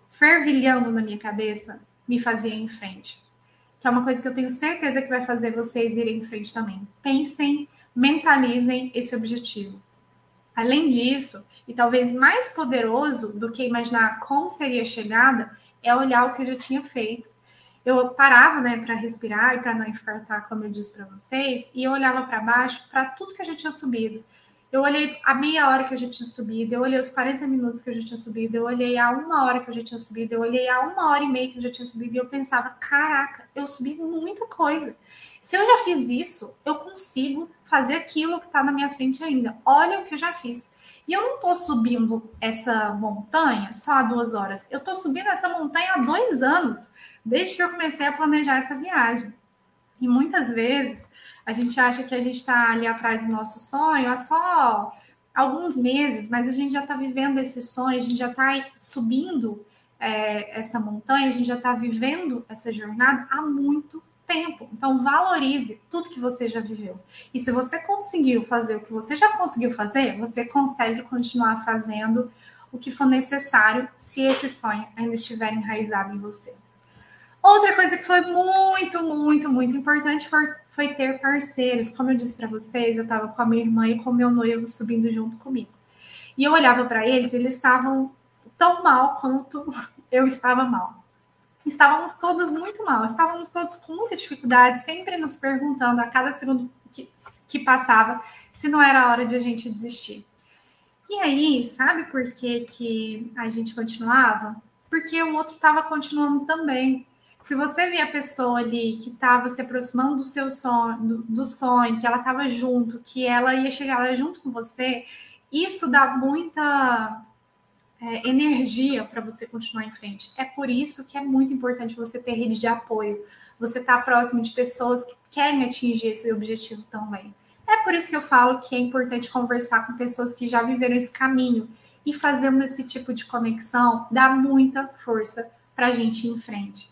fervilhando na minha cabeça, me fazia em frente. Que é uma coisa que eu tenho certeza que vai fazer vocês irem em frente também. Pensem, mentalizem esse objetivo. Além disso, e talvez mais poderoso do que imaginar como seria a chegada, é olhar o que eu já tinha feito. Eu parava, né, para respirar e para não infartar, como eu disse para vocês, e eu olhava para baixo para tudo que eu já tinha subido Eu olhei a meia hora que eu já tinha subido, eu olhei os 40 minutos que eu já tinha subido, eu olhei a uma hora que eu já tinha subido, eu olhei a uma hora e meia que eu já tinha subido e eu pensava, caraca, eu subi muita coisa. Se eu já fiz isso, eu consigo fazer aquilo que está na minha frente ainda. Olha o que eu já fiz. E eu não estou subindo essa montanha só há duas horas. Eu estou subindo essa montanha há dois anos, desde que eu comecei a planejar essa viagem. E muitas vezes a gente acha que a gente está ali atrás do nosso sonho há só alguns meses, mas a gente já está vivendo esse sonho, a gente já está subindo é, essa montanha, a gente já está vivendo essa jornada há muito tempo. Então, valorize tudo que você já viveu. E se você conseguiu fazer o que você já conseguiu fazer, você consegue continuar fazendo o que for necessário se esse sonho ainda estiver enraizado em você. Outra coisa que foi muito, muito, muito importante foi, foi ter parceiros. Como eu disse para vocês, eu estava com a minha irmã e com meu noivo subindo junto comigo. E eu olhava para eles, eles estavam tão mal quanto eu estava mal estávamos todos muito mal, estávamos todos com muita dificuldade, sempre nos perguntando a cada segundo que, que passava se não era hora de a gente desistir. E aí, sabe por que, que a gente continuava? Porque o outro estava continuando também. Se você via a pessoa ali que estava se aproximando do seu sonho, do, do sonho, que ela estava junto, que ela ia chegar lá junto com você, isso dá muita é, energia para você continuar em frente. É por isso que é muito importante você ter rede de apoio, você estar tá próximo de pessoas que querem atingir esse objetivo também. É por isso que eu falo que é importante conversar com pessoas que já viveram esse caminho e fazendo esse tipo de conexão dá muita força para a gente ir em frente.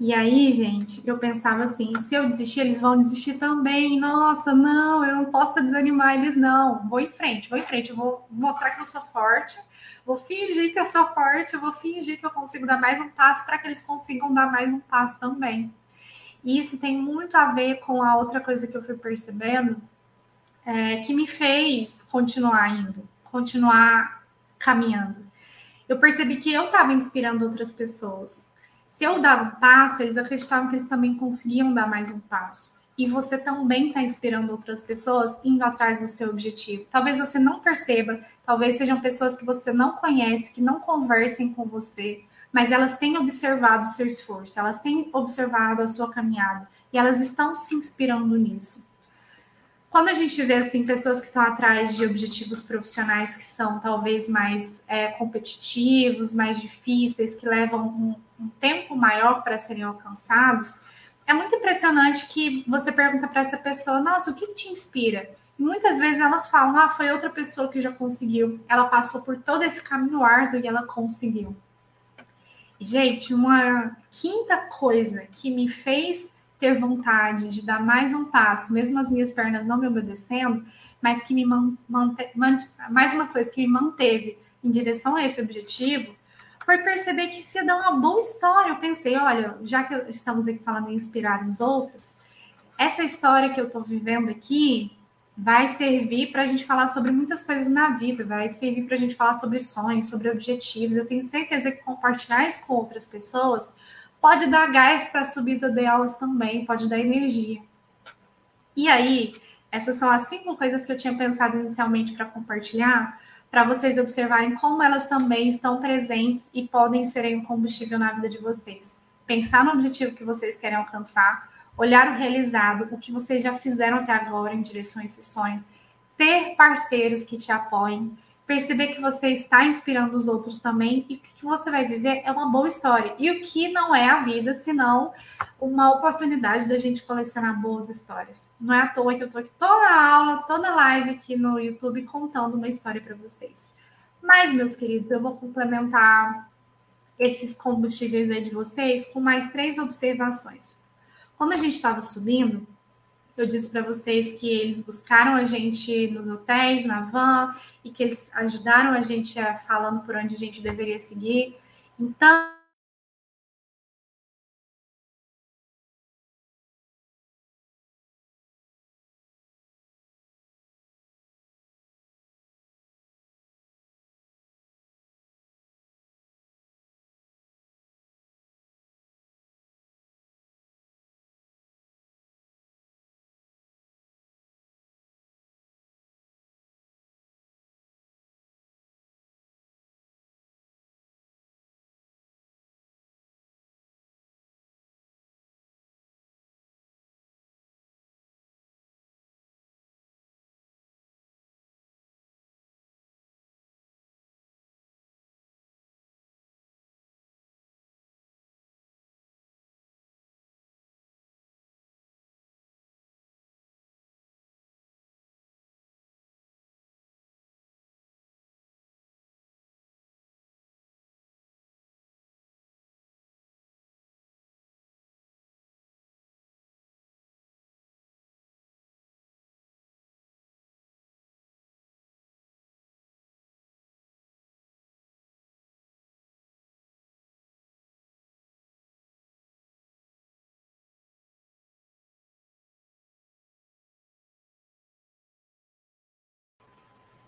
E aí, gente, eu pensava assim: se eu desistir, eles vão desistir também. Nossa, não, eu não posso desanimar eles, não. Vou em frente, vou em frente, eu vou mostrar que eu sou forte, vou fingir que eu sou forte, eu vou fingir que eu consigo dar mais um passo para que eles consigam dar mais um passo também. E isso tem muito a ver com a outra coisa que eu fui percebendo, é, que me fez continuar indo, continuar caminhando. Eu percebi que eu estava inspirando outras pessoas se eu dava um passo, eles acreditavam que eles também conseguiam dar mais um passo. E você também está inspirando outras pessoas indo atrás do seu objetivo. Talvez você não perceba, talvez sejam pessoas que você não conhece, que não conversem com você, mas elas têm observado o seu esforço, elas têm observado a sua caminhada e elas estão se inspirando nisso. Quando a gente vê assim pessoas que estão atrás de objetivos profissionais que são talvez mais é, competitivos, mais difíceis, que levam um, um tempo maior para serem alcançados, é muito impressionante que você pergunta para essa pessoa: Nossa, o que te inspira? E muitas vezes elas falam: Ah, foi outra pessoa que já conseguiu. Ela passou por todo esse caminho árduo e ela conseguiu. Gente, uma quinta coisa que me fez ter vontade de dar mais um passo, mesmo as minhas pernas não me obedecendo, mas que me manteve, mais uma coisa que me manteve em direção a esse objetivo, foi perceber que isso ia dar uma boa história. Eu pensei, olha, já que estamos aqui falando em inspirar os outros, essa história que eu estou vivendo aqui vai servir para a gente falar sobre muitas coisas na vida, vai servir para a gente falar sobre sonhos, sobre objetivos. Eu tenho certeza que compartilhar isso com outras pessoas pode dar gás para a subida delas também, pode dar energia. E aí, essas são as cinco coisas que eu tinha pensado inicialmente para compartilhar, para vocês observarem como elas também estão presentes e podem ser um combustível na vida de vocês. Pensar no objetivo que vocês querem alcançar, olhar o realizado, o que vocês já fizeram até agora em direção a esse sonho, ter parceiros que te apoiem, perceber que você está inspirando os outros também e que você vai viver é uma boa história. E o que não é a vida, senão uma oportunidade da gente colecionar boas histórias. Não é à toa que eu estou aqui toda aula, toda live aqui no YouTube contando uma história para vocês. Mas, meus queridos, eu vou complementar esses combustíveis aí de vocês com mais três observações. Quando a gente estava subindo, eu disse para vocês que eles buscaram a gente nos hotéis, na van, e que eles ajudaram a gente a, falando por onde a gente deveria seguir. Então,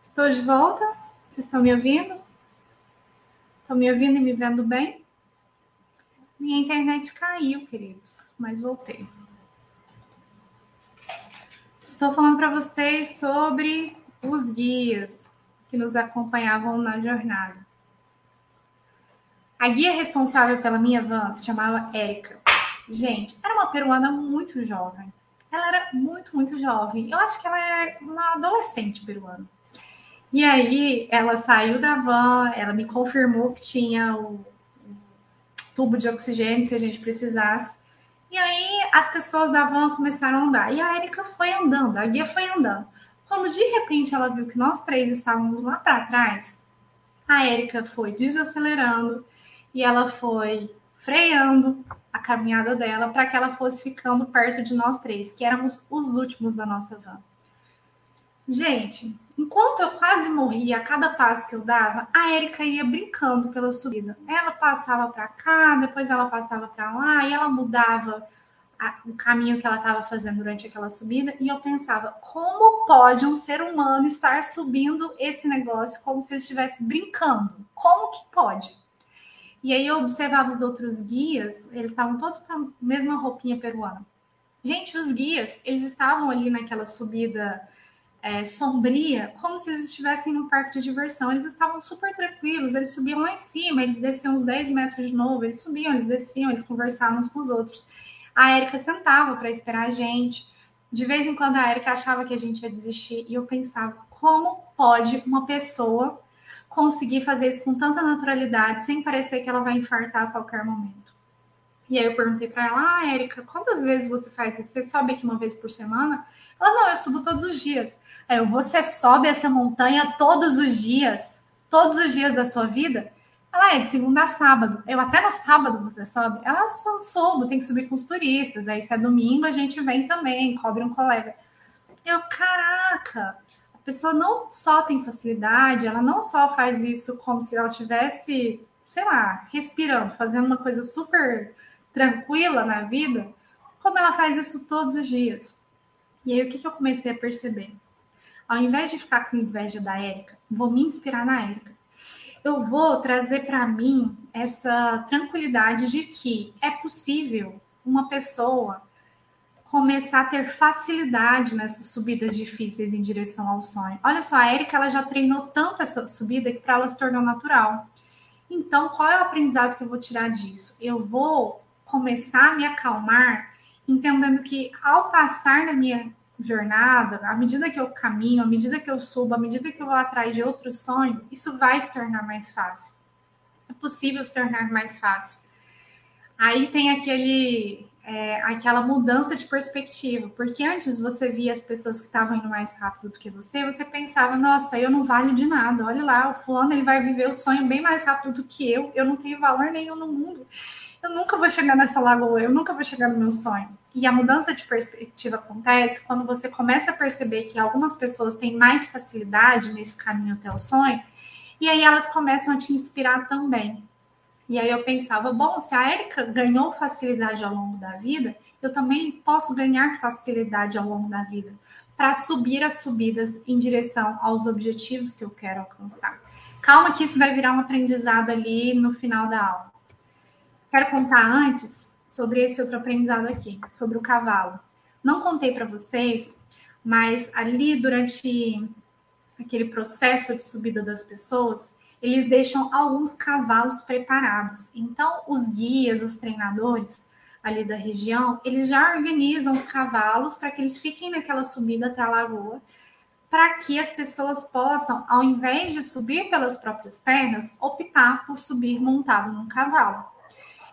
Estou de volta. Vocês estão me ouvindo? Estão me ouvindo e me vendo bem? Minha internet caiu, queridos, mas voltei. Estou falando para vocês sobre os guias que nos acompanhavam na jornada. A guia responsável pela minha van se chamava Érica. Gente, era uma peruana muito jovem. Ela era muito, muito jovem. Eu acho que ela é uma adolescente peruana. E aí, ela saiu da van, ela me confirmou que tinha o tubo de oxigênio se a gente precisasse. E aí, as pessoas da van começaram a andar. E a Erika foi andando, a guia foi andando. Quando de repente ela viu que nós três estávamos lá para trás, a Erika foi desacelerando e ela foi freando a caminhada dela para que ela fosse ficando perto de nós três, que éramos os últimos da nossa van. Gente, enquanto eu quase morria a cada passo que eu dava, a Erika ia brincando pela subida. Ela passava para cá, depois ela passava para lá e ela mudava a, o caminho que ela estava fazendo durante aquela subida. E eu pensava, como pode um ser humano estar subindo esse negócio como se estivesse brincando? Como que pode? E aí eu observava os outros guias, eles estavam todos com a mesma roupinha peruana. Gente, os guias, eles estavam ali naquela subida é, sombria, como se eles estivessem num parque de diversão. Eles estavam super tranquilos, eles subiam lá em cima, eles desciam uns 10 metros de novo, eles subiam, eles desciam, eles conversavam uns com os outros. A Érica sentava para esperar a gente. De vez em quando a Érica achava que a gente ia desistir e eu pensava, como pode uma pessoa conseguir fazer isso com tanta naturalidade, sem parecer que ela vai infartar a qualquer momento. E aí eu perguntei para ela, ah, Érica, quantas vezes você faz isso? Você sobe aqui uma vez por semana? Ela, não, eu subo todos os dias. Aí eu, você sobe essa montanha todos os dias? Todos os dias da sua vida? Ela é de segunda a sábado. Eu até no sábado você sobe? Ela só soube, tem que subir com os turistas. Aí se é domingo, a gente vem também, cobre um colega. Eu, caraca, a pessoa não só tem facilidade, ela não só faz isso como se ela tivesse, sei lá, respirando, fazendo uma coisa super tranquila na vida, como ela faz isso todos os dias. E aí o que, que eu comecei a perceber? Ao invés de ficar com inveja da Érica, vou me inspirar na Érica. Eu vou trazer para mim essa tranquilidade de que é possível uma pessoa começar a ter facilidade nessas subidas difíceis em direção ao sonho. Olha só, a Erika ela já treinou tanto essa subida que para ela se tornou natural. Então, qual é o aprendizado que eu vou tirar disso? Eu vou começar a me acalmar, entendendo que ao passar na minha jornada, à medida que eu caminho, à medida que eu subo, à medida que eu vou atrás de outro sonho, isso vai se tornar mais fácil. É possível se tornar mais fácil. Aí tem aquele é, aquela mudança de perspectiva, porque antes você via as pessoas que estavam indo mais rápido do que você, você pensava, nossa, eu não valho de nada, olha lá, o fulano ele vai viver o sonho bem mais rápido do que eu, eu não tenho valor nenhum no mundo, eu nunca vou chegar nessa lagoa, eu nunca vou chegar no meu sonho. E a mudança de perspectiva acontece quando você começa a perceber que algumas pessoas têm mais facilidade nesse caminho até o sonho, e aí elas começam a te inspirar também. E aí eu pensava, bom, se a Érica ganhou facilidade ao longo da vida, eu também posso ganhar facilidade ao longo da vida para subir as subidas em direção aos objetivos que eu quero alcançar. Calma que isso vai virar um aprendizado ali no final da aula. Quero contar antes sobre esse outro aprendizado aqui, sobre o cavalo. Não contei para vocês, mas ali durante aquele processo de subida das pessoas, eles deixam alguns cavalos preparados. Então, os guias, os treinadores ali da região, eles já organizam os cavalos para que eles fiquem naquela subida até a lagoa, para que as pessoas possam, ao invés de subir pelas próprias pernas, optar por subir montado num cavalo.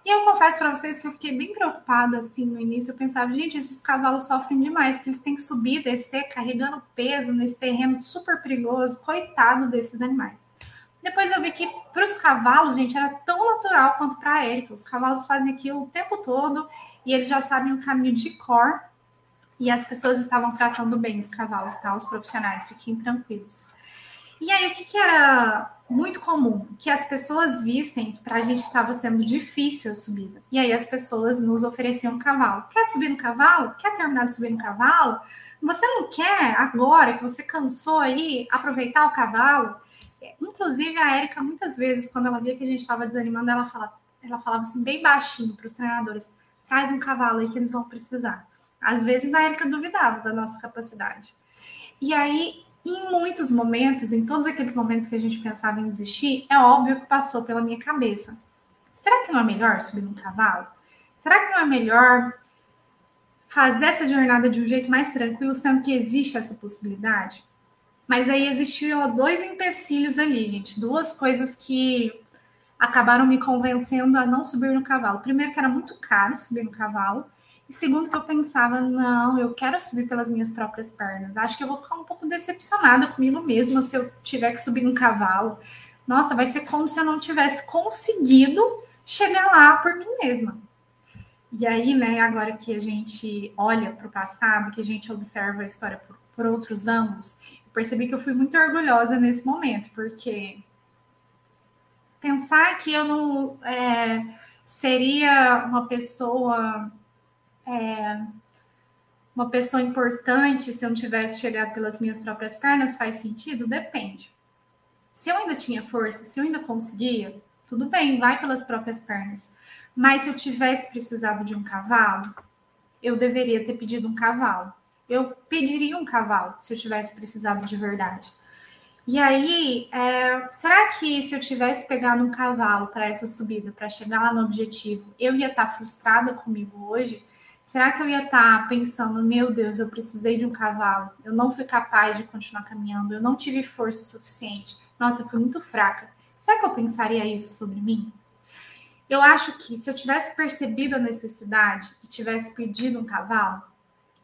E eu confesso para vocês que eu fiquei bem preocupada assim no início. Eu pensava, gente, esses cavalos sofrem demais, porque eles têm que subir, descer, carregando peso nesse terreno super perigoso. Coitado desses animais. Depois eu vi que para os cavalos, gente, era tão natural quanto para a Erika. Os cavalos fazem aquilo o tempo todo e eles já sabem o caminho de cor. E as pessoas estavam tratando bem os cavalos, tá? Os profissionais, fiquem tranquilos. E aí, o que, que era muito comum? Que as pessoas vissem que para a gente estava sendo difícil a subida. E aí, as pessoas nos ofereciam um cavalo. Quer subir no cavalo? Quer terminar de subir no cavalo? Você não quer, agora que você cansou aí, aproveitar o cavalo? Inclusive, a Érica, muitas vezes, quando ela via que a gente estava desanimando, ela, fala, ela falava assim, bem baixinho para os treinadores: traz um cavalo aí que eles vão precisar. Às vezes, a Érica duvidava da nossa capacidade. E aí, em muitos momentos, em todos aqueles momentos que a gente pensava em desistir, é óbvio que passou pela minha cabeça. Será que não é melhor subir num cavalo? Será que não é melhor fazer essa jornada de um jeito mais tranquilo, sendo que existe essa possibilidade? Mas aí existiam dois empecilhos ali, gente, duas coisas que acabaram me convencendo a não subir no cavalo. Primeiro, que era muito caro subir no cavalo. E segundo, que eu pensava, não, eu quero subir pelas minhas próprias pernas. Acho que eu vou ficar um pouco decepcionada comigo mesma se eu tiver que subir um cavalo. Nossa, vai ser como se eu não tivesse conseguido chegar lá por mim mesma. E aí, né, agora que a gente olha para o passado, que a gente observa a história por, por outros eu percebi que eu fui muito orgulhosa nesse momento, porque pensar que eu não é, seria uma pessoa é, uma pessoa importante se eu não tivesse chegado pelas minhas próprias pernas faz sentido? Depende. Se eu ainda tinha força, se eu ainda conseguia, tudo bem, vai pelas próprias pernas. Mas se eu tivesse precisado de um cavalo, eu deveria ter pedido um cavalo. Eu pediria um cavalo se eu tivesse precisado de verdade. E aí, é, será que se eu tivesse pegado um cavalo para essa subida, para chegar lá no objetivo, eu ia estar frustrada comigo hoje? Será que eu ia estar pensando, meu Deus, eu precisei de um cavalo, eu não fui capaz de continuar caminhando, eu não tive força suficiente, nossa, eu fui muito fraca. Será que eu pensaria isso sobre mim? Eu acho que se eu tivesse percebido a necessidade e tivesse pedido um cavalo,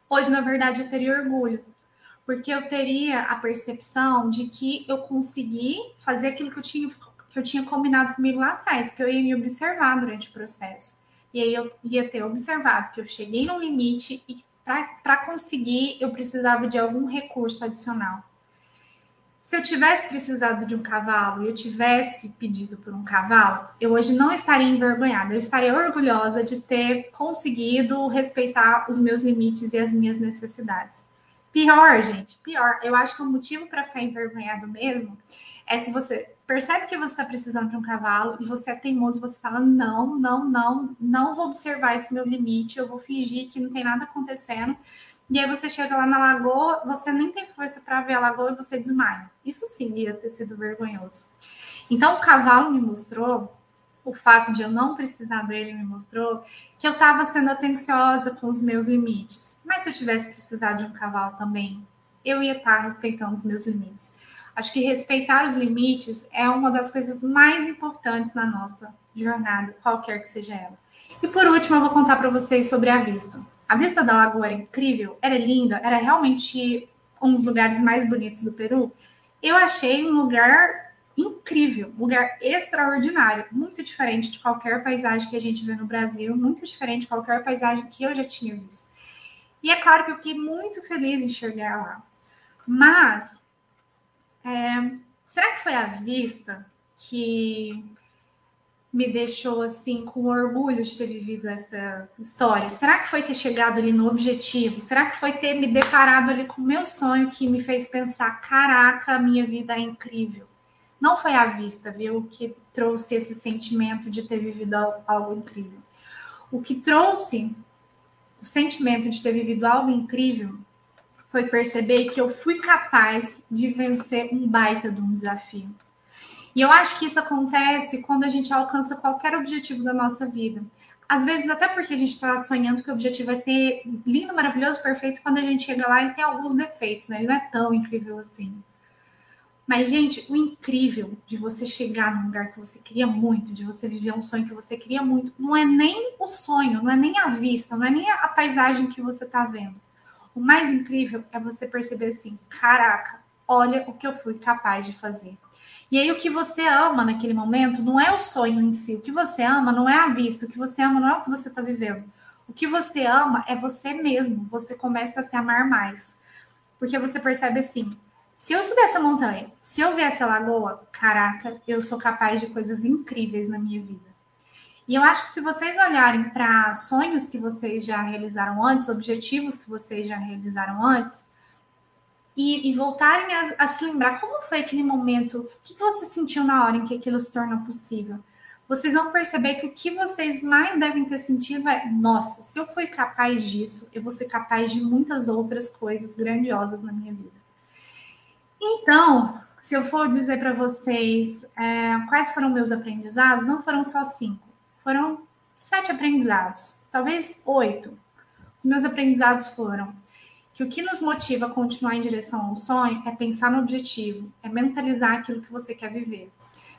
hoje, na verdade, eu teria orgulho, porque eu teria a percepção de que eu consegui fazer aquilo que eu tinha, que eu tinha combinado comigo lá atrás, que eu ia me observar durante o processo. E aí eu ia ter observado que eu cheguei no limite e para conseguir eu precisava de algum recurso adicional. Se eu tivesse precisado de um cavalo e eu tivesse pedido por um cavalo, eu hoje não estaria envergonhada, eu estaria orgulhosa de ter conseguido respeitar os meus limites e as minhas necessidades. Pior, gente, pior. Eu acho que o motivo para ficar envergonhado mesmo é se você percebe que você está precisando de um cavalo e você é teimoso, você fala: não, não, não, não vou observar esse meu limite, eu vou fingir que não tem nada acontecendo. E aí você chega lá na lagoa, você nem tem força para ver a lagoa e você desmaia. Isso sim ia ter sido vergonhoso. Então o cavalo me mostrou, o fato de eu não precisar dele me mostrou que eu estava sendo atenciosa com os meus limites. Mas se eu tivesse precisado de um cavalo também, eu ia estar tá respeitando os meus limites. Acho que respeitar os limites é uma das coisas mais importantes na nossa jornada, qualquer que seja ela. E por último, eu vou contar para vocês sobre a vista. A vista da lagoa era incrível, era linda, era realmente um dos lugares mais bonitos do Peru. Eu achei um lugar incrível, um lugar extraordinário, muito diferente de qualquer paisagem que a gente vê no Brasil, muito diferente de qualquer paisagem que eu já tinha visto. E é claro que eu fiquei muito feliz em chegar lá. Mas é, será que foi a vista que me deixou assim com orgulho de ter vivido essa história? Será que foi ter chegado ali no objetivo? Será que foi ter me deparado ali com o meu sonho que me fez pensar, caraca, minha vida é incrível? Não foi a vista, viu, que trouxe esse sentimento de ter vivido algo incrível. O que trouxe o sentimento de ter vivido algo incrível foi perceber que eu fui capaz de vencer um baita de um desafio. E eu acho que isso acontece quando a gente alcança qualquer objetivo da nossa vida. Às vezes, até porque a gente está sonhando que o objetivo vai ser lindo, maravilhoso, perfeito, quando a gente chega lá ele tem alguns defeitos, né? Ele não é tão incrível assim. Mas, gente, o incrível de você chegar num lugar que você queria muito, de você viver um sonho que você queria muito, não é nem o sonho, não é nem a vista, não é nem a paisagem que você está vendo. O mais incrível é você perceber assim: caraca, olha o que eu fui capaz de fazer. E aí, o que você ama naquele momento não é o sonho em si. O que você ama não é a vista. O que você ama não é o que você está vivendo. O que você ama é você mesmo. Você começa a se amar mais. Porque você percebe assim: Se eu subir essa montanha, se eu ver essa lagoa, caraca, eu sou capaz de coisas incríveis na minha vida. E eu acho que se vocês olharem para sonhos que vocês já realizaram antes, objetivos que vocês já realizaram antes, e, e voltarem a, a, se lembrar como foi aquele momento, o que, que você sentiu na hora em que aquilo se tornou possível, vocês vão perceber que o que vocês mais devem ter sentido é: nossa, se eu fui capaz disso, eu vou ser capaz de muitas outras coisas grandiosas na minha vida. Então, se eu for dizer para vocês é, quais foram meus aprendizados, não foram só cinco, foram sete aprendizados, talvez oito. Os meus aprendizados foram que o que nos motiva a continuar em direção ao sonho é pensar no objetivo, é mentalizar aquilo que você quer viver,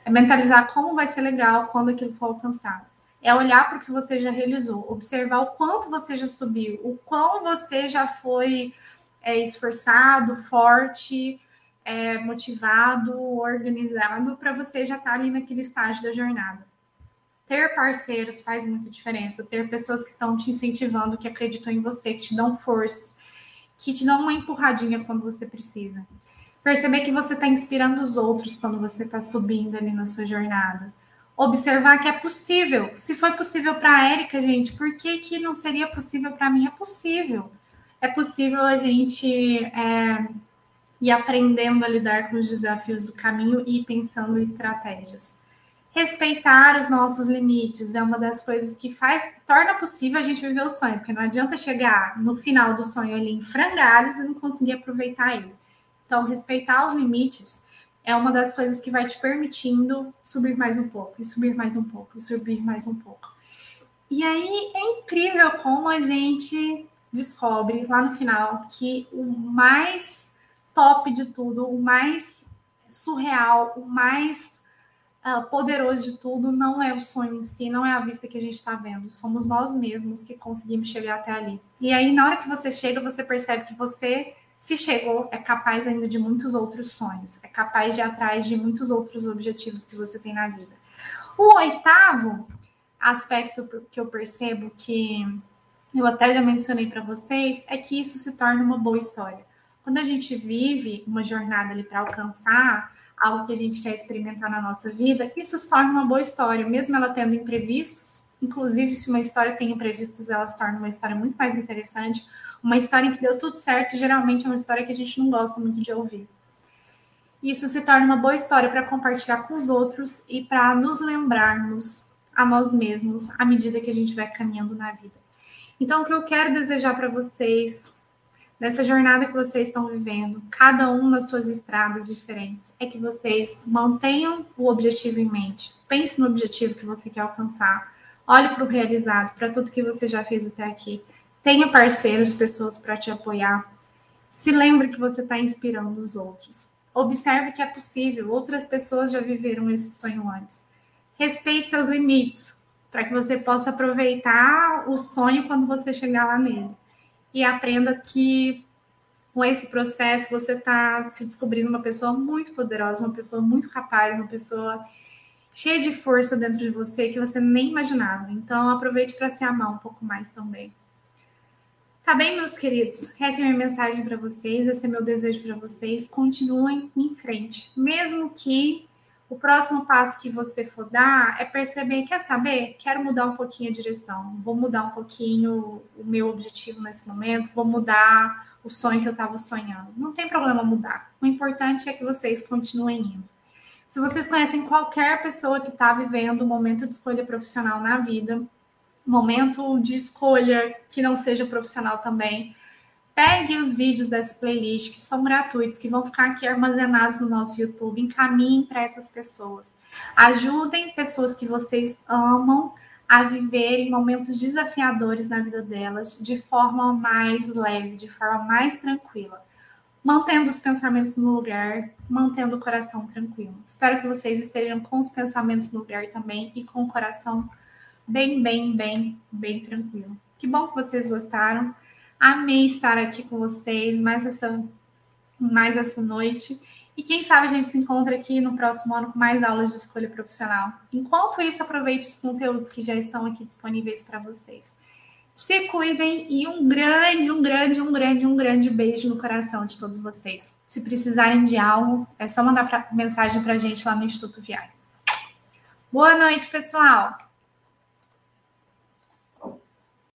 é mentalizar como vai ser legal quando aquilo for alcançado. É olhar para o que você já realizou, observar o quanto você já subiu, o quão você já foi é, esforçado, forte, é, motivado, organizado, para você já estar tá ali naquele estágio da jornada. Ter parceiros faz muita diferença. Ter pessoas que estão te incentivando, que acreditam em você, que te dão forças, que te dão uma empurradinha quando você precisa. Perceber que você está inspirando os outros quando você está subindo ali na sua jornada. Observar que é possível. Se foi possível para a Érica, gente, por que, que não seria possível para mim? É possível. É possível a gente é, e aprendendo a lidar com os desafios do caminho e pensando em estratégias. Respeitar os nossos limites é uma das coisas que faz, torna possível a gente viver o sonho, porque não adianta chegar no final do sonho ali em frangalhos e não conseguir aproveitar ele. Então, respeitar os limites é uma das coisas que vai te permitindo subir mais um pouco, e subir mais um pouco, e subir mais um pouco. E aí é incrível como a gente descobre lá no final que o mais top de tudo, o mais surreal, o mais uh, poderoso de tudo não é o sonho em si, não é a vista que a gente está vendo, somos nós mesmos que conseguimos chegar até ali. E aí, na hora que você chega, você percebe que você, se chegou, é capaz ainda de muitos outros sonhos, é capaz de ir atrás de muitos outros objetivos que você tem na vida. O oitavo aspecto que eu percebo que eu até já mencionei para vocês é que isso se torna uma boa história. Quando a gente vive uma jornada ali para alcançar algo que a gente quer experimentar na nossa vida, isso se torna uma boa história, mesmo ela tendo imprevistos. Inclusive, se uma história tem imprevistos, ela se torna uma história muito mais interessante. Uma história que deu tudo certo, geralmente é uma história que a gente não gosta muito de ouvir. Isso se torna uma boa história para compartilhar com os outros e para nos lembrarmos a nós mesmos à medida que a gente vai caminhando na vida. Então, o que eu quero desejar para vocês nessa jornada que vocês estão vivendo, cada um nas suas estradas diferentes, é que vocês mantenham o objetivo em mente. Pense no objetivo que você quer alcançar. Olhe para o realizado, para tudo que você já fez até aqui. Tenha parceiros, pessoas para te apoiar. Se lembre que você está inspirando os outros. Observe que é possível, outras pessoas já viveram esse sonho antes. Respeite seus limites, para que você possa aproveitar o sonho quando você chegar lá nele e aprenda que com esse processo você está se descobrindo uma pessoa muito poderosa, uma pessoa muito capaz, uma pessoa cheia de força dentro de você que você nem imaginava. Então aproveite para se amar um pouco mais também. Tá bem, meus queridos? Essa é minha mensagem para vocês, esse é meu desejo para vocês. Continuem em frente, mesmo que o próximo passo que você for dar é perceber, quer saber? Quero mudar um pouquinho a direção, vou mudar um pouquinho o meu objetivo nesse momento, vou mudar o sonho que eu estava sonhando. Não tem problema mudar. O importante é que vocês continuem indo. Se vocês conhecem qualquer pessoa que está vivendo um momento de escolha profissional na vida, momento de escolha que não seja profissional também, Pegue os vídeos dessa playlist, que são gratuitos, que vão ficar aqui armazenados no nosso YouTube, encaminhem para essas pessoas. Ajudem pessoas que vocês amam a viverem momentos desafiadores na vida delas de forma mais leve, de forma mais tranquila, mantendo os pensamentos no lugar, mantendo o coração tranquilo. Espero que vocês estejam com os pensamentos no lugar também e com o coração bem, bem, bem, bem tranquilo. Que bom que vocês gostaram. Amei estar aqui com vocês mais essa, mais essa noite. E quem sabe a gente se encontra aqui no próximo ano com mais aulas de escolha profissional. Enquanto isso, aproveite os conteúdos que já estão aqui disponíveis para vocês. Se cuidem e um grande, um grande, um grande, um grande beijo no coração de todos vocês. Se precisarem de algo, é só mandar pra, mensagem para a gente lá no Instituto Viário. Boa noite, pessoal!